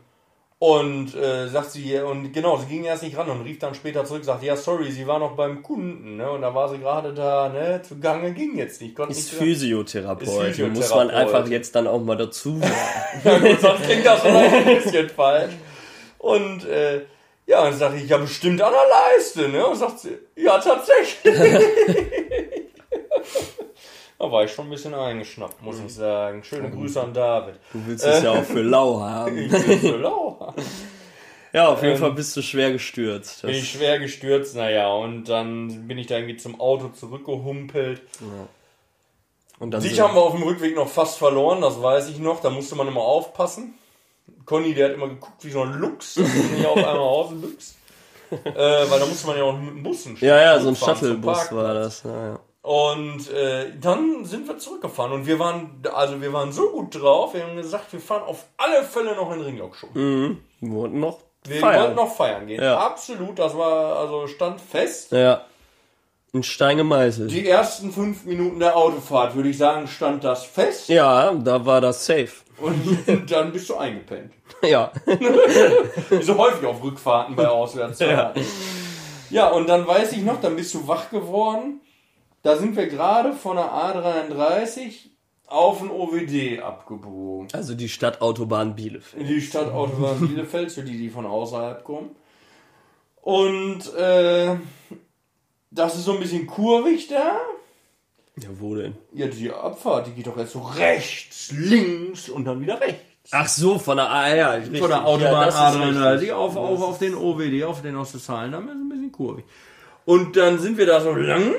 und äh, sagt sie, und genau, sie ging erst nicht ran und rief dann später zurück, sagt, ja, sorry, sie war noch beim Kunden, ne? Und da war sie gerade da, ne, zugange ging jetzt nicht. Konnte Ist nicht Physiotherapeut. Ist Physiotherapeut. Muss man einfach jetzt dann auch mal dazu sagen. [laughs] Ja, gut, sonst klingt das vielleicht ein bisschen falsch. Und äh, ja, dann sagte ich, ja, bestimmt an der Leiste, ne? Und sagt sie, ja, tatsächlich. [laughs] da war ich schon ein bisschen eingeschnappt, muss ich sagen. Schöne Grüße an David. Du willst es ja auch für lau haben. [laughs] Ich bin so lau. Ja, auf jeden Ähm, Fall bist du schwer gestürzt. Bin Das, ich schwer gestürzt, naja, und dann bin ich da irgendwie zum Auto zurückgehumpelt. und dann Dich haben wir auf dem Rückweg noch fast verloren, das weiß ich noch, da musste man immer aufpassen. Conny, der hat immer geguckt wie so ein Luchs, nicht auf einmal ausbüchst. [laughs] äh, weil da musste man ja auch mit dem Bussen ja, ja, so ein Shuttlebus war das. Ja, ja. Und äh, dann sind wir zurückgefahren und wir waren, also wir waren so gut drauf, wir haben gesagt, wir fahren auf alle Fälle noch in Ringlock-Show. Wir wollten noch Wir feiern. wollten noch feiern gehen. Ja. Absolut, das war, also stand fest. Ja. In Stein gemeißelt. Die ersten fünf Minuten der Autofahrt, würde ich sagen, stand das fest. Ja, da war das safe. Und [laughs] dann bist du eingepennt. Ja. [laughs] Wie so häufig auf Rückfahrten bei Auswärtsfahrten. Ja. und dann weiß ich noch, dann bist du wach geworden. Da sind wir gerade von der A33 auf den OWD abgebogen. Also die Stadtautobahn Bielefeld. Die Stadtautobahn [laughs] Bielefeld, für die, die von außerhalb kommen. Und äh, das ist so ein bisschen kurvig da. Ja, wo denn? Ja, die Abfahrt, die geht doch jetzt so rechts, links und dann wieder rechts. Ach so, von der A, ja, richtig. Von der Autobahn das ist A33 richtig. auf, auf, auf den OWD, auf den Ostwestfalen-Damm, ist ein bisschen kurvig. Und dann sind wir da so lang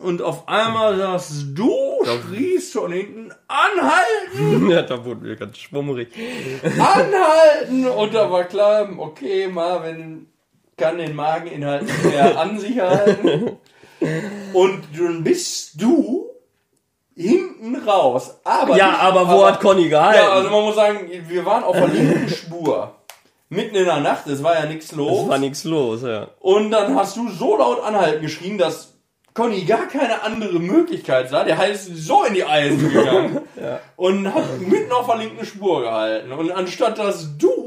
und auf einmal sagst du, schriest von hinten, anhalten, [laughs] Ja, da wurden wir ganz schwummerig. anhalten! Und da war klar, okay, Marvin kann den Mageninhalt nicht mehr an sich halten. [laughs] Und dann bist du hinten raus. Aber Ja, nicht- aber wo hat Conny gehalten? Ja, also man muss sagen, wir waren auf der linken [laughs] Spur. Mitten in der Nacht, es war ja nichts los. es war nichts los, ja. Und dann hast du so laut anhalten geschrien, dass Conny gar keine andere Möglichkeit sah. Der ist so in die Eisen [laughs] gegangen und hat mitten auf der linken Spur gehalten. Und anstatt dass du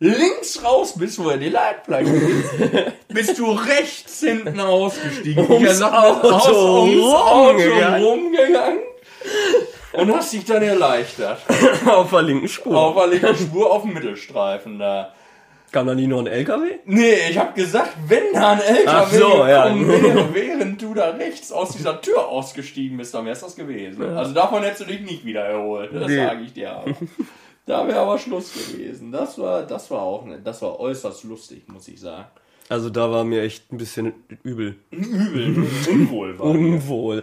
links raus bist, wo er die Leitplanke ist, [laughs] bist du rechts hinten ausgestiegen. Ums Auto aus- ums Auto rumgegangen. rumgegangen und hast dich dann erleichtert. [laughs] Auf der linken Spur. Auf der linken Spur auf dem Mittelstreifen da. Kam da nie noch ein LKW? Nee, ich hab gesagt, wenn da ein LKW so, ja. wäre, während du da rechts aus dieser Tür ausgestiegen bist, dann wär's das gewesen. Also davon hättest du dich nicht wieder erholt, das Nee. sage ich dir aber. [laughs] Da wäre aber Schluss gewesen. Das war, das war auch, ne, das war äußerst lustig, muss ich sagen. Also da war mir echt ein bisschen übel. Übel, [laughs] unwohl war. Unwohl.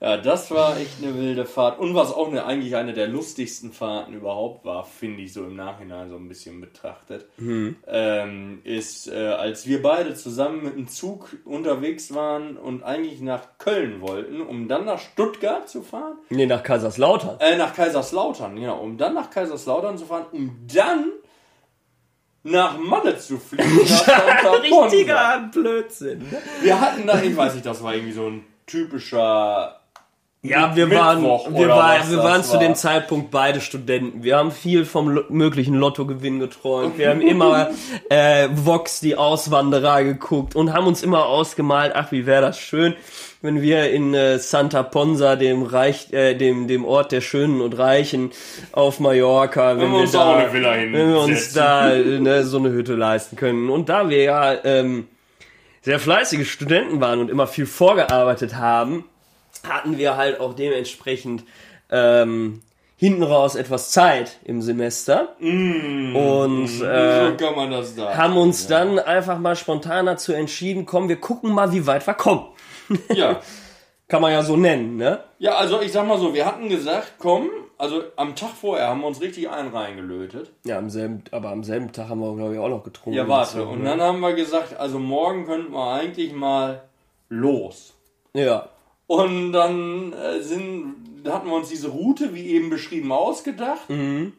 Ja, das war echt eine wilde Fahrt. Und was auch eine, eigentlich eine der lustigsten Fahrten überhaupt war, finde ich so im Nachhinein so ein bisschen betrachtet, ähm, ist, äh, als wir beide zusammen mit dem Zug unterwegs waren und eigentlich nach Köln wollten, um dann nach Stuttgart zu fahren, Nee, nach Kaiserslautern. äh, nach Kaiserslautern, genau, um dann nach Kaiserslautern zu fahren, um dann nach Malle zu fliegen. [laughs] Ponsa. Blödsinn. Wir hatten da, ich weiß nicht, das war irgendwie so ein typischer Ja, wir Mittwoch waren, wir, war, wir waren zu war. dem Zeitpunkt beide Studenten. Wir haben viel vom lo möglichen Lottogewinn geträumt. Wir haben [laughs] immer äh, Vox, die Auswanderer, geguckt und haben uns immer ausgemalt, ach, wie wäre das schön, wenn wir in äh, Santa Ponsa, dem Reich, äh, dem, dem Ort der Schönen und Reichen auf Mallorca, wenn, wir uns da eine Villa wenn wir uns da äh, ne, so eine Hütte leisten können. Und da wir ja ähm, sehr fleißige Studenten waren und immer viel vorgearbeitet haben, hatten wir halt auch dementsprechend ähm, hinten raus etwas Zeit im Semester und äh, so haben uns dann einfach mal spontan dazu entschieden, komm, wir gucken mal, wie weit wir kommen. [laughs] Ja. Kann man ja so nennen, ne? ja, also ich sag mal so, wir hatten gesagt, komm, also am Tag vorher haben wir uns richtig einen reingelötet. Ja, am selben, aber am selben Tag haben wir, glaube ich, auch noch getrunken. Ja, warte. So, Und ne? dann haben wir gesagt, also morgen könnten wir eigentlich mal los. Ja. Und dann äh, sind, hatten wir uns diese Route, wie eben beschrieben, ausgedacht. Mhm.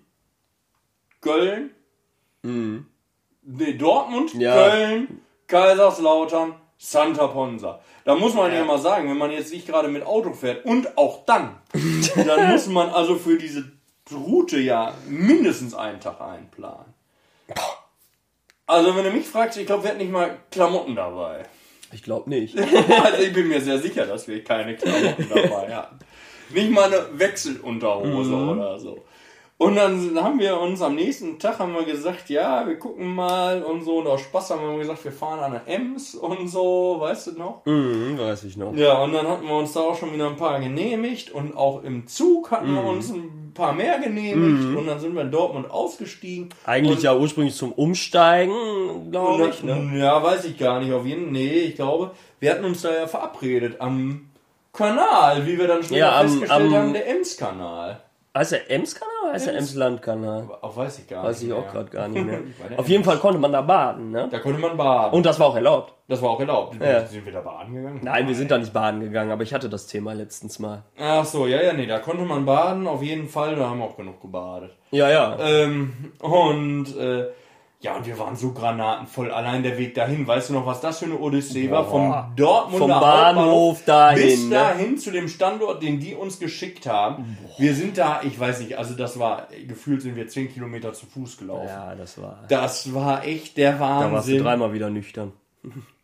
Köln, nee, Dortmund, Ja. Köln, Kaiserslautern, Santa Ponsa. Da muss man ja. mal sagen, wenn man jetzt nicht gerade mit Auto fährt und auch dann, [laughs] dann muss man also für diese Route ja mindestens einen Tag einplanen. Also wenn du mich fragst, ich glaube, wir hatten nicht mal Klamotten dabei. Ich glaube nicht. [laughs] Also ich bin mir sehr sicher, dass wir keine Klamotten dabei hatten. Nicht mal eine Wechselunterhose oder so. Und dann haben wir uns am nächsten Tag haben wir gesagt, ja, wir gucken mal und so. Und aus Spaß haben wir gesagt, wir fahren an der Ems und so, weißt du noch? Mhm, weiß ich noch. Ja, und dann hatten wir uns da auch schon wieder ein paar genehmigt und auch im Zug hatten wir uns ein paar mehr genehmigt und dann sind wir in Dortmund ausgestiegen. Eigentlich ja ursprünglich zum Umsteigen, glaube ich. Ne? Ja, weiß ich gar nicht. Auf jeden Fall, nee, ich glaube, wir hatten uns da ja verabredet am Kanal, wie wir dann später Ja, am- festgestellt am- haben, der Ems-Kanal. Heißt der Ems-Kanal oder heißt der Ems. Ems-Land-Kanal? Auch weiß ich gar Weiß nicht. ich auch gerade gar [laughs] nicht mehr. Auf jeden Fall konnte man da baden, ne? Da konnte man baden. Und das war auch erlaubt. das war auch erlaubt. Ja. Sind wir da baden gegangen? Nein, wir sind da nicht baden gegangen, aber ich hatte das Thema letztens mal. Ach so, ja, ja, nee, da konnte man baden, auf jeden Fall. Da haben wir auch genug gebadet. Ja, ja. Ähm, und äh, ja, und wir waren so granatenvoll. Allein der Weg dahin, weißt du noch, was das für eine Odyssee war? Von Dortmund Vom Bahnhof dahin, bis ne? dahin zu dem Standort, den die uns geschickt haben. Wir sind da, ich weiß nicht, also das war, gefühlt sind wir 10 Kilometer zu Fuß gelaufen. Ja, das war. Das war echt der Da warst du Wahnsinn. dreimal wieder nüchtern.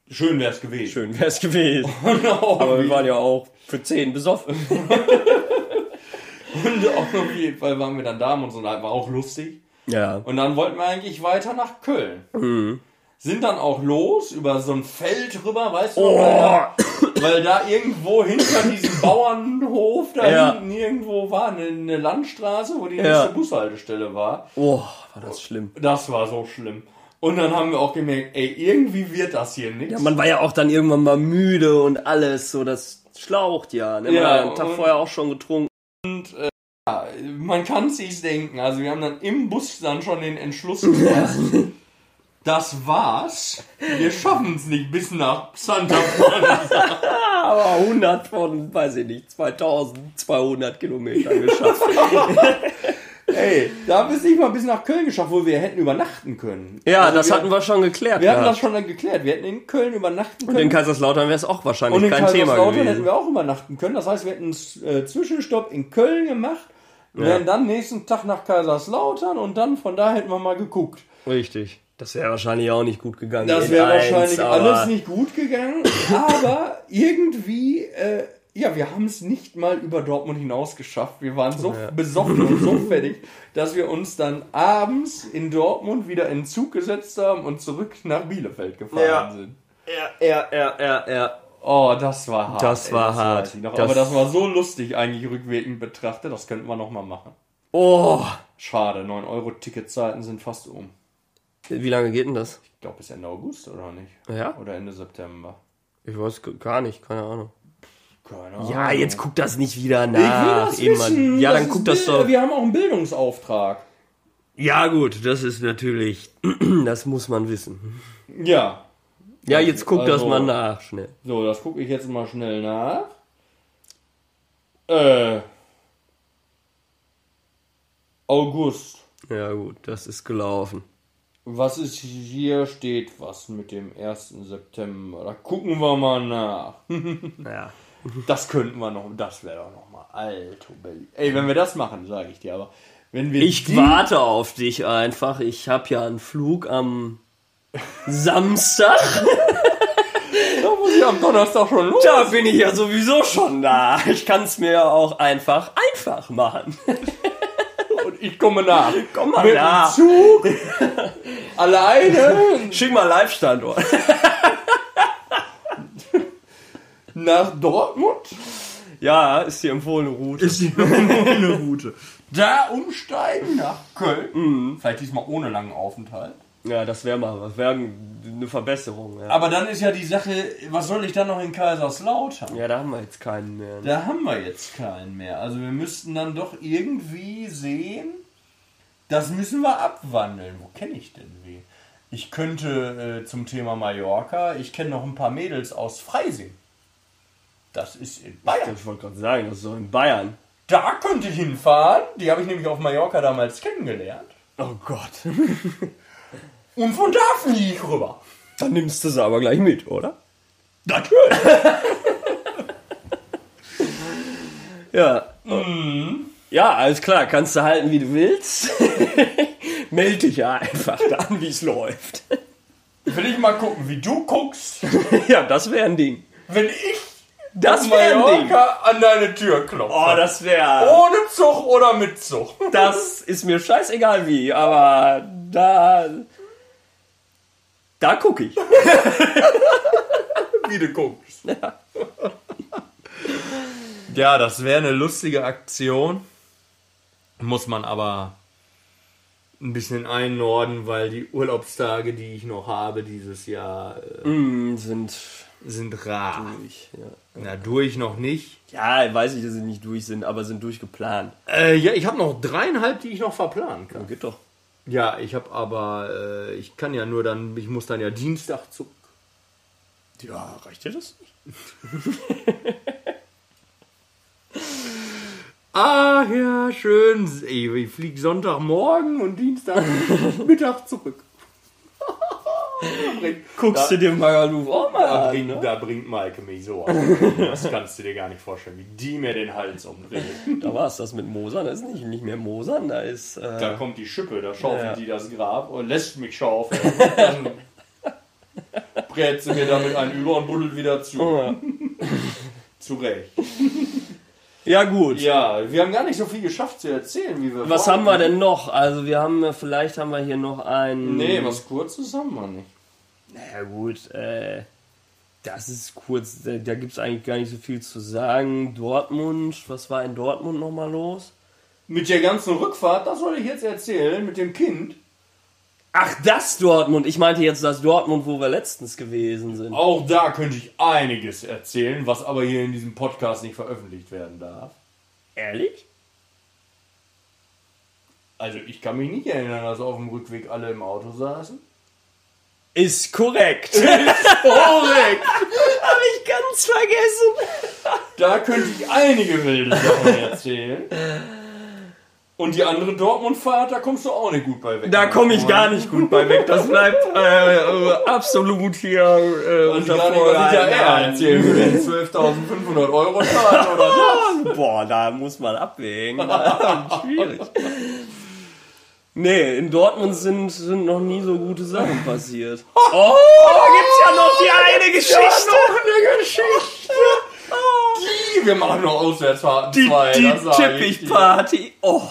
Schön wär's gewesen. Schön wär's gewesen. [laughs] Genau. Aber wir waren ja auch für 10 besoffen. [laughs] Und auf jeden Fall waren wir dann da und so, war auch lustig. Ja. Und dann wollten wir eigentlich weiter nach Köln. Sind dann auch los über so ein Feld rüber, weißt du, Oh. weil, da, weil da irgendwo hinter diesem Bauernhof da Ja. hinten irgendwo war eine, eine Landstraße, wo die Ja. nächste Bushaltestelle war. Oh, war das schlimm. Das war so schlimm. Und dann haben wir auch gemerkt, ey, irgendwie wird das hier nichts. Ja, man war ja auch dann irgendwann mal müde und alles, so das schlaucht ja. Ne? Man Ja, hat einen Tag und- vorher auch schon getrunken. Man kann sich's denken. Also wir haben dann im Bus dann schon den Entschluss [laughs] gefasst. Das war's. Wir schaffen es nicht bis nach Santa Monica. [laughs] Aber 100 von, weiß ich nicht, 2200 Kilometern geschafft. [laughs] Ey, da haben wir es nicht mal bis nach Köln geschafft, wo wir hätten übernachten können. ja, Also das wir, hatten wir schon geklärt. Wir hatten das schon dann geklärt. Wir hätten in Köln übernachten Und können. in Kaiserslautern wäre es auch wahrscheinlich Und in kein Thema Kaiserslautern hätten gewesen. wir auch übernachten können. Das heißt, wir hätten einen äh, Zwischenstopp in Köln gemacht, wären dann nächsten Tag nach Kaiserslautern und dann von da hätten wir mal geguckt. Richtig. Das wäre wahrscheinlich auch nicht gut gegangen. Das in wäre eins, wahrscheinlich aber- alles nicht gut gegangen, aber irgendwie, äh, ja, wir haben es nicht mal über Dortmund hinaus geschafft. Wir waren so besoffen und so fertig, dass wir uns dann abends in Dortmund wieder in den Zug gesetzt haben und zurück nach Bielefeld gefahren Ja. sind. Ja, ja, ja, ja, ja. Oh, das war hart. Das war hart. weiß ich noch. Das- Aber das war so lustig eigentlich rückwirkend betrachtet. Das könnten wir nochmal machen. Oh. Schade, 9 Euro Ticketzeiten sind fast um. Wie lange geht denn das? Ich glaube bis Ende August oder nicht? Ja? Oder Ende September. Ich weiß gar nicht, keine Ahnung. Ja, jetzt guck das nicht wieder Ich will nach. das wissen. Ja, dann ist guck das doch. Wir haben auch einen Bildungsauftrag. Ja, gut, das ist natürlich. [clears throat] Das muss man wissen. Ja. Ja, jetzt guck das Also- mal nach, schnell. So, das gucke ich jetzt mal schnell nach. Äh. August. Ja, gut, das ist gelaufen. Was ist hier steht was mit dem 1. September? Da gucken wir mal nach. [laughs] Ja. Das könnten wir noch, das wäre doch noch mal alto Belli. Ey, wenn wir das machen, sage ich dir, aber wenn wir Ich warte auf dich einfach. Ich habe ja einen Flug am Samstag. da muss ich am Donnerstag schon los. Da bin ich ja sowieso schon da. Ich kann es mir auch einfach einfach machen. Und ich komme nach. Komm mal Mit nach. dem Zug. [laughs] alleine Schick mal Live-Standort. Nach Dortmund. Ja, ist die empfohlene Route. Ist die eine Route. Da umsteigen nach Köln. Mhm. Vielleicht diesmal ohne langen Aufenthalt. Ja, das wäre mal was. Wäre eine Verbesserung. Ja. Aber dann ist ja die Sache, was soll ich dann noch in Kaiserslautern? ja, da haben wir jetzt keinen mehr. ne? Da haben wir jetzt keinen mehr. Also wir müssten dann doch irgendwie sehen, das müssen wir abwandeln. Wo kenne ich denn wie? Ich könnte äh, zum Thema Mallorca, ich kenne noch ein paar Mädels aus Freising. Das ist in Bayern. Ich wollte gerade sagen, das ist so in Bayern. Da könnte ich hinfahren. Die habe ich nämlich auf Mallorca damals kennengelernt. Oh Gott. [laughs] Und von da fliege ich rüber. Dann nimmst du sie aber gleich mit, oder? Natürlich. [laughs] Ja. Ja, alles klar. Kannst du halten, wie du willst. [laughs] Meld dich ja einfach dann, wie es läuft. Will ich mal gucken, wie du guckst, ja, das wäre ein Ding. wenn ich Das wäre ein Ding. An deine Tür klopfen. Oh, das wäre. Ohne Zug oder mit Zug. [laughs] Das ist mir scheißegal wie, aber da. Da gucke ich. Wie du guckst. Ja, das wäre eine lustige Aktion. Muss man aber ein bisschen einnorden, weil die Urlaubstage, die ich noch habe dieses Jahr, äh, Mm, sind sind rar. durch. Ja. Na, durch noch nicht. ja, weiß ich, dass sie nicht durch sind, aber sind durchgeplant. Äh, ja, ich habe noch dreieinhalb, die ich noch verplanen kann. Geht doch. Ja, ich habe aber, äh, ich kann ja nur dann, ich muss dann ja Dienstag zurück. Ja, reicht dir das nicht? [laughs] Ah ja, schön. Ich fliege Sonntagmorgen und Dienstag [laughs] Mittag zurück. Guckst du dir Magaluf auch mal Da an, bringt, ne? da bringt Maike mich so an. Das kannst du dir gar nicht vorstellen, wie die mir den Hals umdreht. Da war es das mit Mosern, das ist nicht, nicht mehr Mosern, da ist. Äh, Da kommt die Schippe, da schaufelt Ja. die das Grab und lässt mich schaufeln. Dann brät sie mir damit einen über und buddelt wieder zu. ja. Zurecht. Ja, gut. Ja, wir haben gar nicht so viel geschafft zu erzählen, wie wir Was haben wir denn noch? Also wir haben, äh, vielleicht haben wir hier noch ein... Nee, was kurzes haben wir nicht. Naja gut, äh, das ist kurz, da, da gibt es eigentlich gar nicht so viel zu sagen. Dortmund, was war in Dortmund nochmal los? Mit der ganzen Rückfahrt, das soll ich jetzt erzählen, mit dem Kind. Ach, das Dortmund. Ich meinte jetzt das Dortmund, wo wir letztens gewesen sind. Auch da könnte ich einiges erzählen, was aber hier in diesem Podcast nicht veröffentlicht werden darf. Ehrlich? Also ich kann mich nicht erinnern, dass auf dem Rückweg alle im Auto saßen. Ist korrekt. Korrekt! [laughs] Hab ich ganz vergessen. Da könnte ich einige wilde Sachen erzählen. [laughs] Und die andere Dortmund-Fahrt, da kommst du auch nicht gut bei weg. Da komme ich gar nicht gut bei weg. Das bleibt äh, äh, absolut hier äh, Und unter nicht, was ich ja eher erzählen würde. 12.500 Euro Schaden oder das? [laughs] Boah, da muss man abwägen. [laughs] Schwierig. Nee, in Dortmund sind, sind noch nie so gute Sachen passiert. [laughs] Oh, da gibt's ja noch die eine Geschichte. eine Geschichte. Die, wir machen noch Auswärtsfahrten Die, zwei, die. Teppichparty. Oh,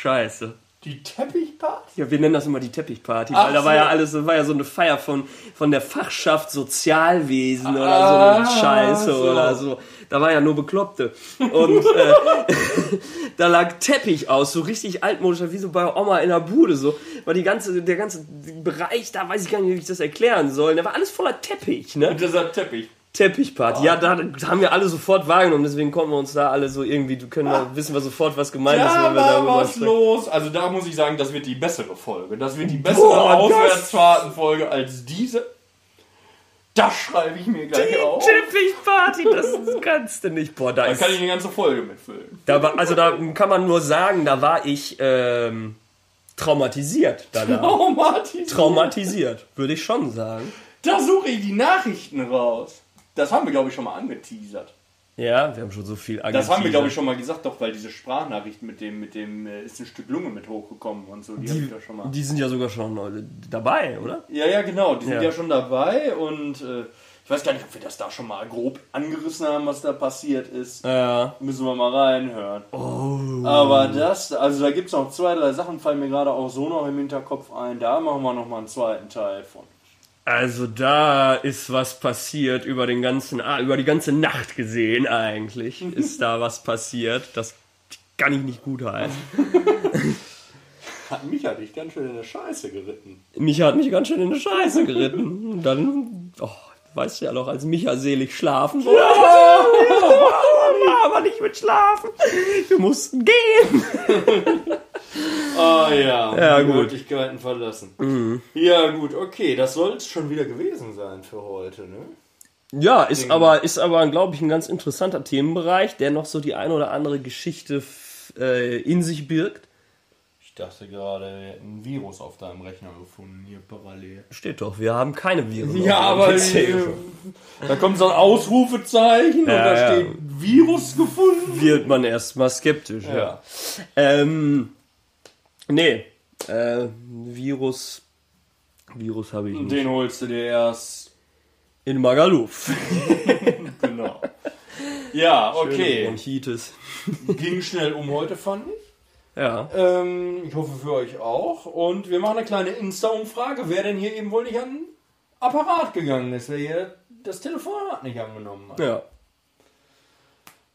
scheiße. Die Teppichparty? Ja, wir nennen das immer die Teppichparty, Ach weil da war so. ja alles, war ja so eine Feier von, von der Fachschaft Sozialwesen oder Ah, so eine Scheiße so. oder so. Da war ja nur Bekloppte. Und äh, [laughs] da lag Teppich aus, so richtig altmodisch, wie so bei Oma in der Bude so. War die ganze, der ganze Bereich, da weiß ich gar nicht, wie ich das erklären soll. Da war alles voller Teppich, ne? Und dieser Teppich. Teppichparty. Ja, da haben wir alle sofort wahrgenommen, deswegen konnten wir uns da alle so irgendwie, du können wir, wissen wir sofort, was gemeint ist, Da wenn wir darüber was sprechen. los. Also da muss ich sagen, das wird die bessere Folge. Das wird die bessere Boah, Auswärtsfahrtenfolge als diese. Das schreibe ich mir gleich auf. Teppichparty, das kannst du nicht. Boah, da Da ist. kann ich eine ganze Folge mitfüllen. Da war, also da kann man nur sagen, da war ich ähm, traumatisiert danach. Oh, Martin. Traumatisiert, würde ich schon sagen. Da suche ich die Nachrichten raus. Das haben wir, glaube ich, schon mal angeteasert. Ja, wir haben schon so viel Das haben wir, glaube ich, schon mal gesagt, doch, weil diese Sprachnachricht mit dem, mit dem, äh, ist ein Stück Lunge mit hochgekommen und so, die, habe ich Die, doch schon mal. die sind ja sogar schon äh, dabei, oder? Ja, ja, genau, die sind Ja. ja, schon dabei und äh, ich weiß gar nicht, ob wir das da schon mal grob angerissen haben, was da passiert ist. Ja. Müssen wir mal reinhören. Oh. Aber das, also da gibt es noch zwei, drei Sachen, fallen mir gerade auch so noch im Hinterkopf ein. Da machen wir noch mal einen zweiten Teil von. Also da ist was passiert über den ganzen, ah, über die ganze Nacht gesehen eigentlich. Ist da was [laughs] passiert. Das kann ich nicht gut heißen. [laughs] Hat mich hat dich ganz schön in der Scheiße geritten. Micha hat mich ganz schön in die Scheiße geritten. Und dann, oh, weißt du ja noch, als Micha selig schlafen wollte. Ja, aber nicht mit Schlafen. Wir mussten gehen. [laughs] Ah ja, Ja, die gut. Möglichkeiten verlassen. Ja gut, okay, das soll es schon wieder gewesen sein für heute, ne? Ja, ist aber, ist aber, glaube ich, ein ganz interessanter Themenbereich, der noch so die eine oder andere Geschichte äh, in sich birgt. Ich dachte gerade, wir hätten ein Virus auf deinem Rechner gefunden, hier parallel. Steht doch, wir haben keine Viren. Ja, aber äh, da kommt so ein Ausrufezeichen und Ja, da ja. steht Virus gefunden. wird man erstmal skeptisch. Ja. Ja. Ähm, nee, äh, Virus, Virus habe ich nicht. Den holst du dir erst. In Magaluf. [laughs] Genau. Ja, okay. Bronchitis. Ging schnell um heute, fand ich. Ja. Ähm, ich hoffe für euch auch. Und wir machen eine kleine Insta-Umfrage, wer denn hier eben wohl nicht an den Apparat gegangen ist, wer hier das Telefonat nicht angenommen hat. Ja.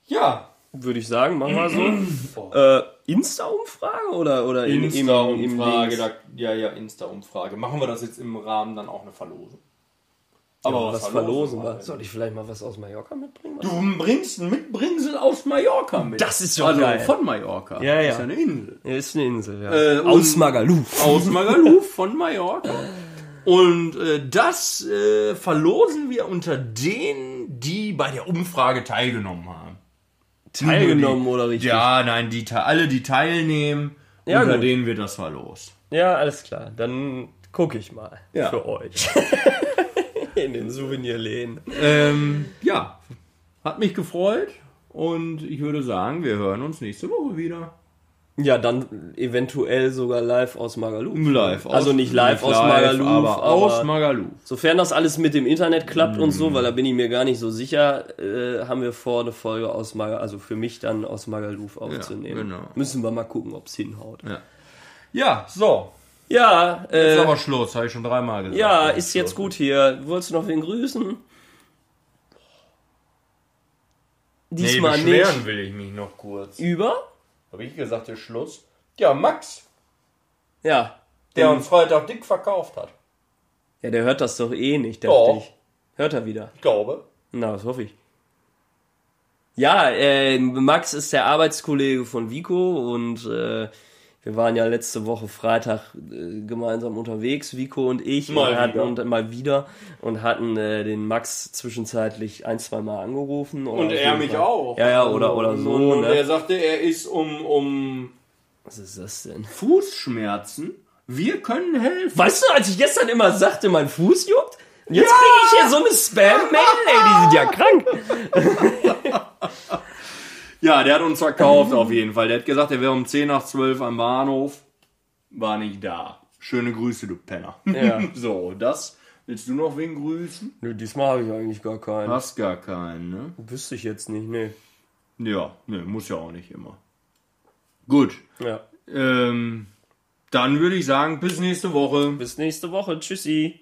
Ja, Würde ich sagen, machen wir so. [clears throat] äh, Insta-Umfrage oder, oder Insta-Umfrage. Ja, ja, Insta-Umfrage. Machen wir das jetzt im Rahmen dann auch eine Verlosung. Aber was verlosen wir? wir? Soll ich vielleicht mal was aus Mallorca mitbringen? Du bringst ein Mitbringsel aus Mallorca mit. Das ist doch also geil. von Mallorca. Ja, ja. Das ist ja eine Insel. Ja, ist eine Insel, ja. Äh, Aus Magaluf. Aus Magaluf [laughs] von Mallorca. Und äh, das äh, verlosen wir unter denen, die bei der Umfrage teilgenommen haben. Teilgenommen die, oder richtig? Ja, nein, die, alle, die teilnehmen, Ja, unter gut. denen wird das verlost. Ja, alles klar. Dann gucke ich mal Ja. für euch. [laughs] In den Souvenirläden. Ähm, ja, hat mich gefreut und ich würde sagen, wir hören uns nächste Woche wieder. Ja, dann eventuell sogar live aus Magaluf. Live. Also nicht live aus Magaluf, aber, aus Magaluf. Sofern das alles mit dem Internet klappt und so, weil da bin ich mir gar nicht so sicher, äh, haben wir vor, eine Folge aus Magaluf, also für mich dann aus Magaluf aufzunehmen. genau. Müssen wir mal gucken, ob's hinhaut. Ja, ja so. Ja, Jetzt äh, aber Schluss, habe ich schon dreimal gesagt. ja, ist jetzt Schluss gut hier. Wolltest du noch wen grüßen? Nee, Diesmal beschweren nicht. will ich mich noch kurz. Über? Habe ich gesagt, ist Schluss? Ja, Max, Ja. der uns Freitag dick verkauft hat. Ja, der hört das doch eh nicht, dachte Doch. ich. Hört er wieder. Ich glaube. Na, das hoffe ich. Ja, äh, Max ist der Arbeitskollege von Vico und äh, wir waren ja letzte Woche Freitag äh, gemeinsam unterwegs, Vico und ich, Mal und hatten wieder. und mal wieder und hatten äh, den Max zwischenzeitlich ein, zwei Mal angerufen. oder Und er mich Fall. auch. Ja, ja, oder, oder so. Und ne? er sagte, er ist um, um Was ist das denn? Fußschmerzen. Wir können helfen. Weißt du, als ich gestern immer sagte, mein Fuß juckt? Jetzt kriege ich hier so eine Spam-Mail, ey, die sind ja krank. [laughs] Ja, der hat uns verkauft auf jeden Fall. Der hat gesagt, er wäre um 10 nach 12 am Bahnhof. War nicht da. Schöne Grüße, du Penner. Ja. [laughs] So, das. Willst du noch wen grüßen? Nö, diesmal habe ich eigentlich gar keinen. Hast gar keinen, ne? Wüsste ich jetzt nicht, ne. Ja, ne, muss ja auch nicht immer. Gut. Ja. Ähm, dann würde ich sagen, bis nächste Woche. Bis nächste Woche. Tschüssi.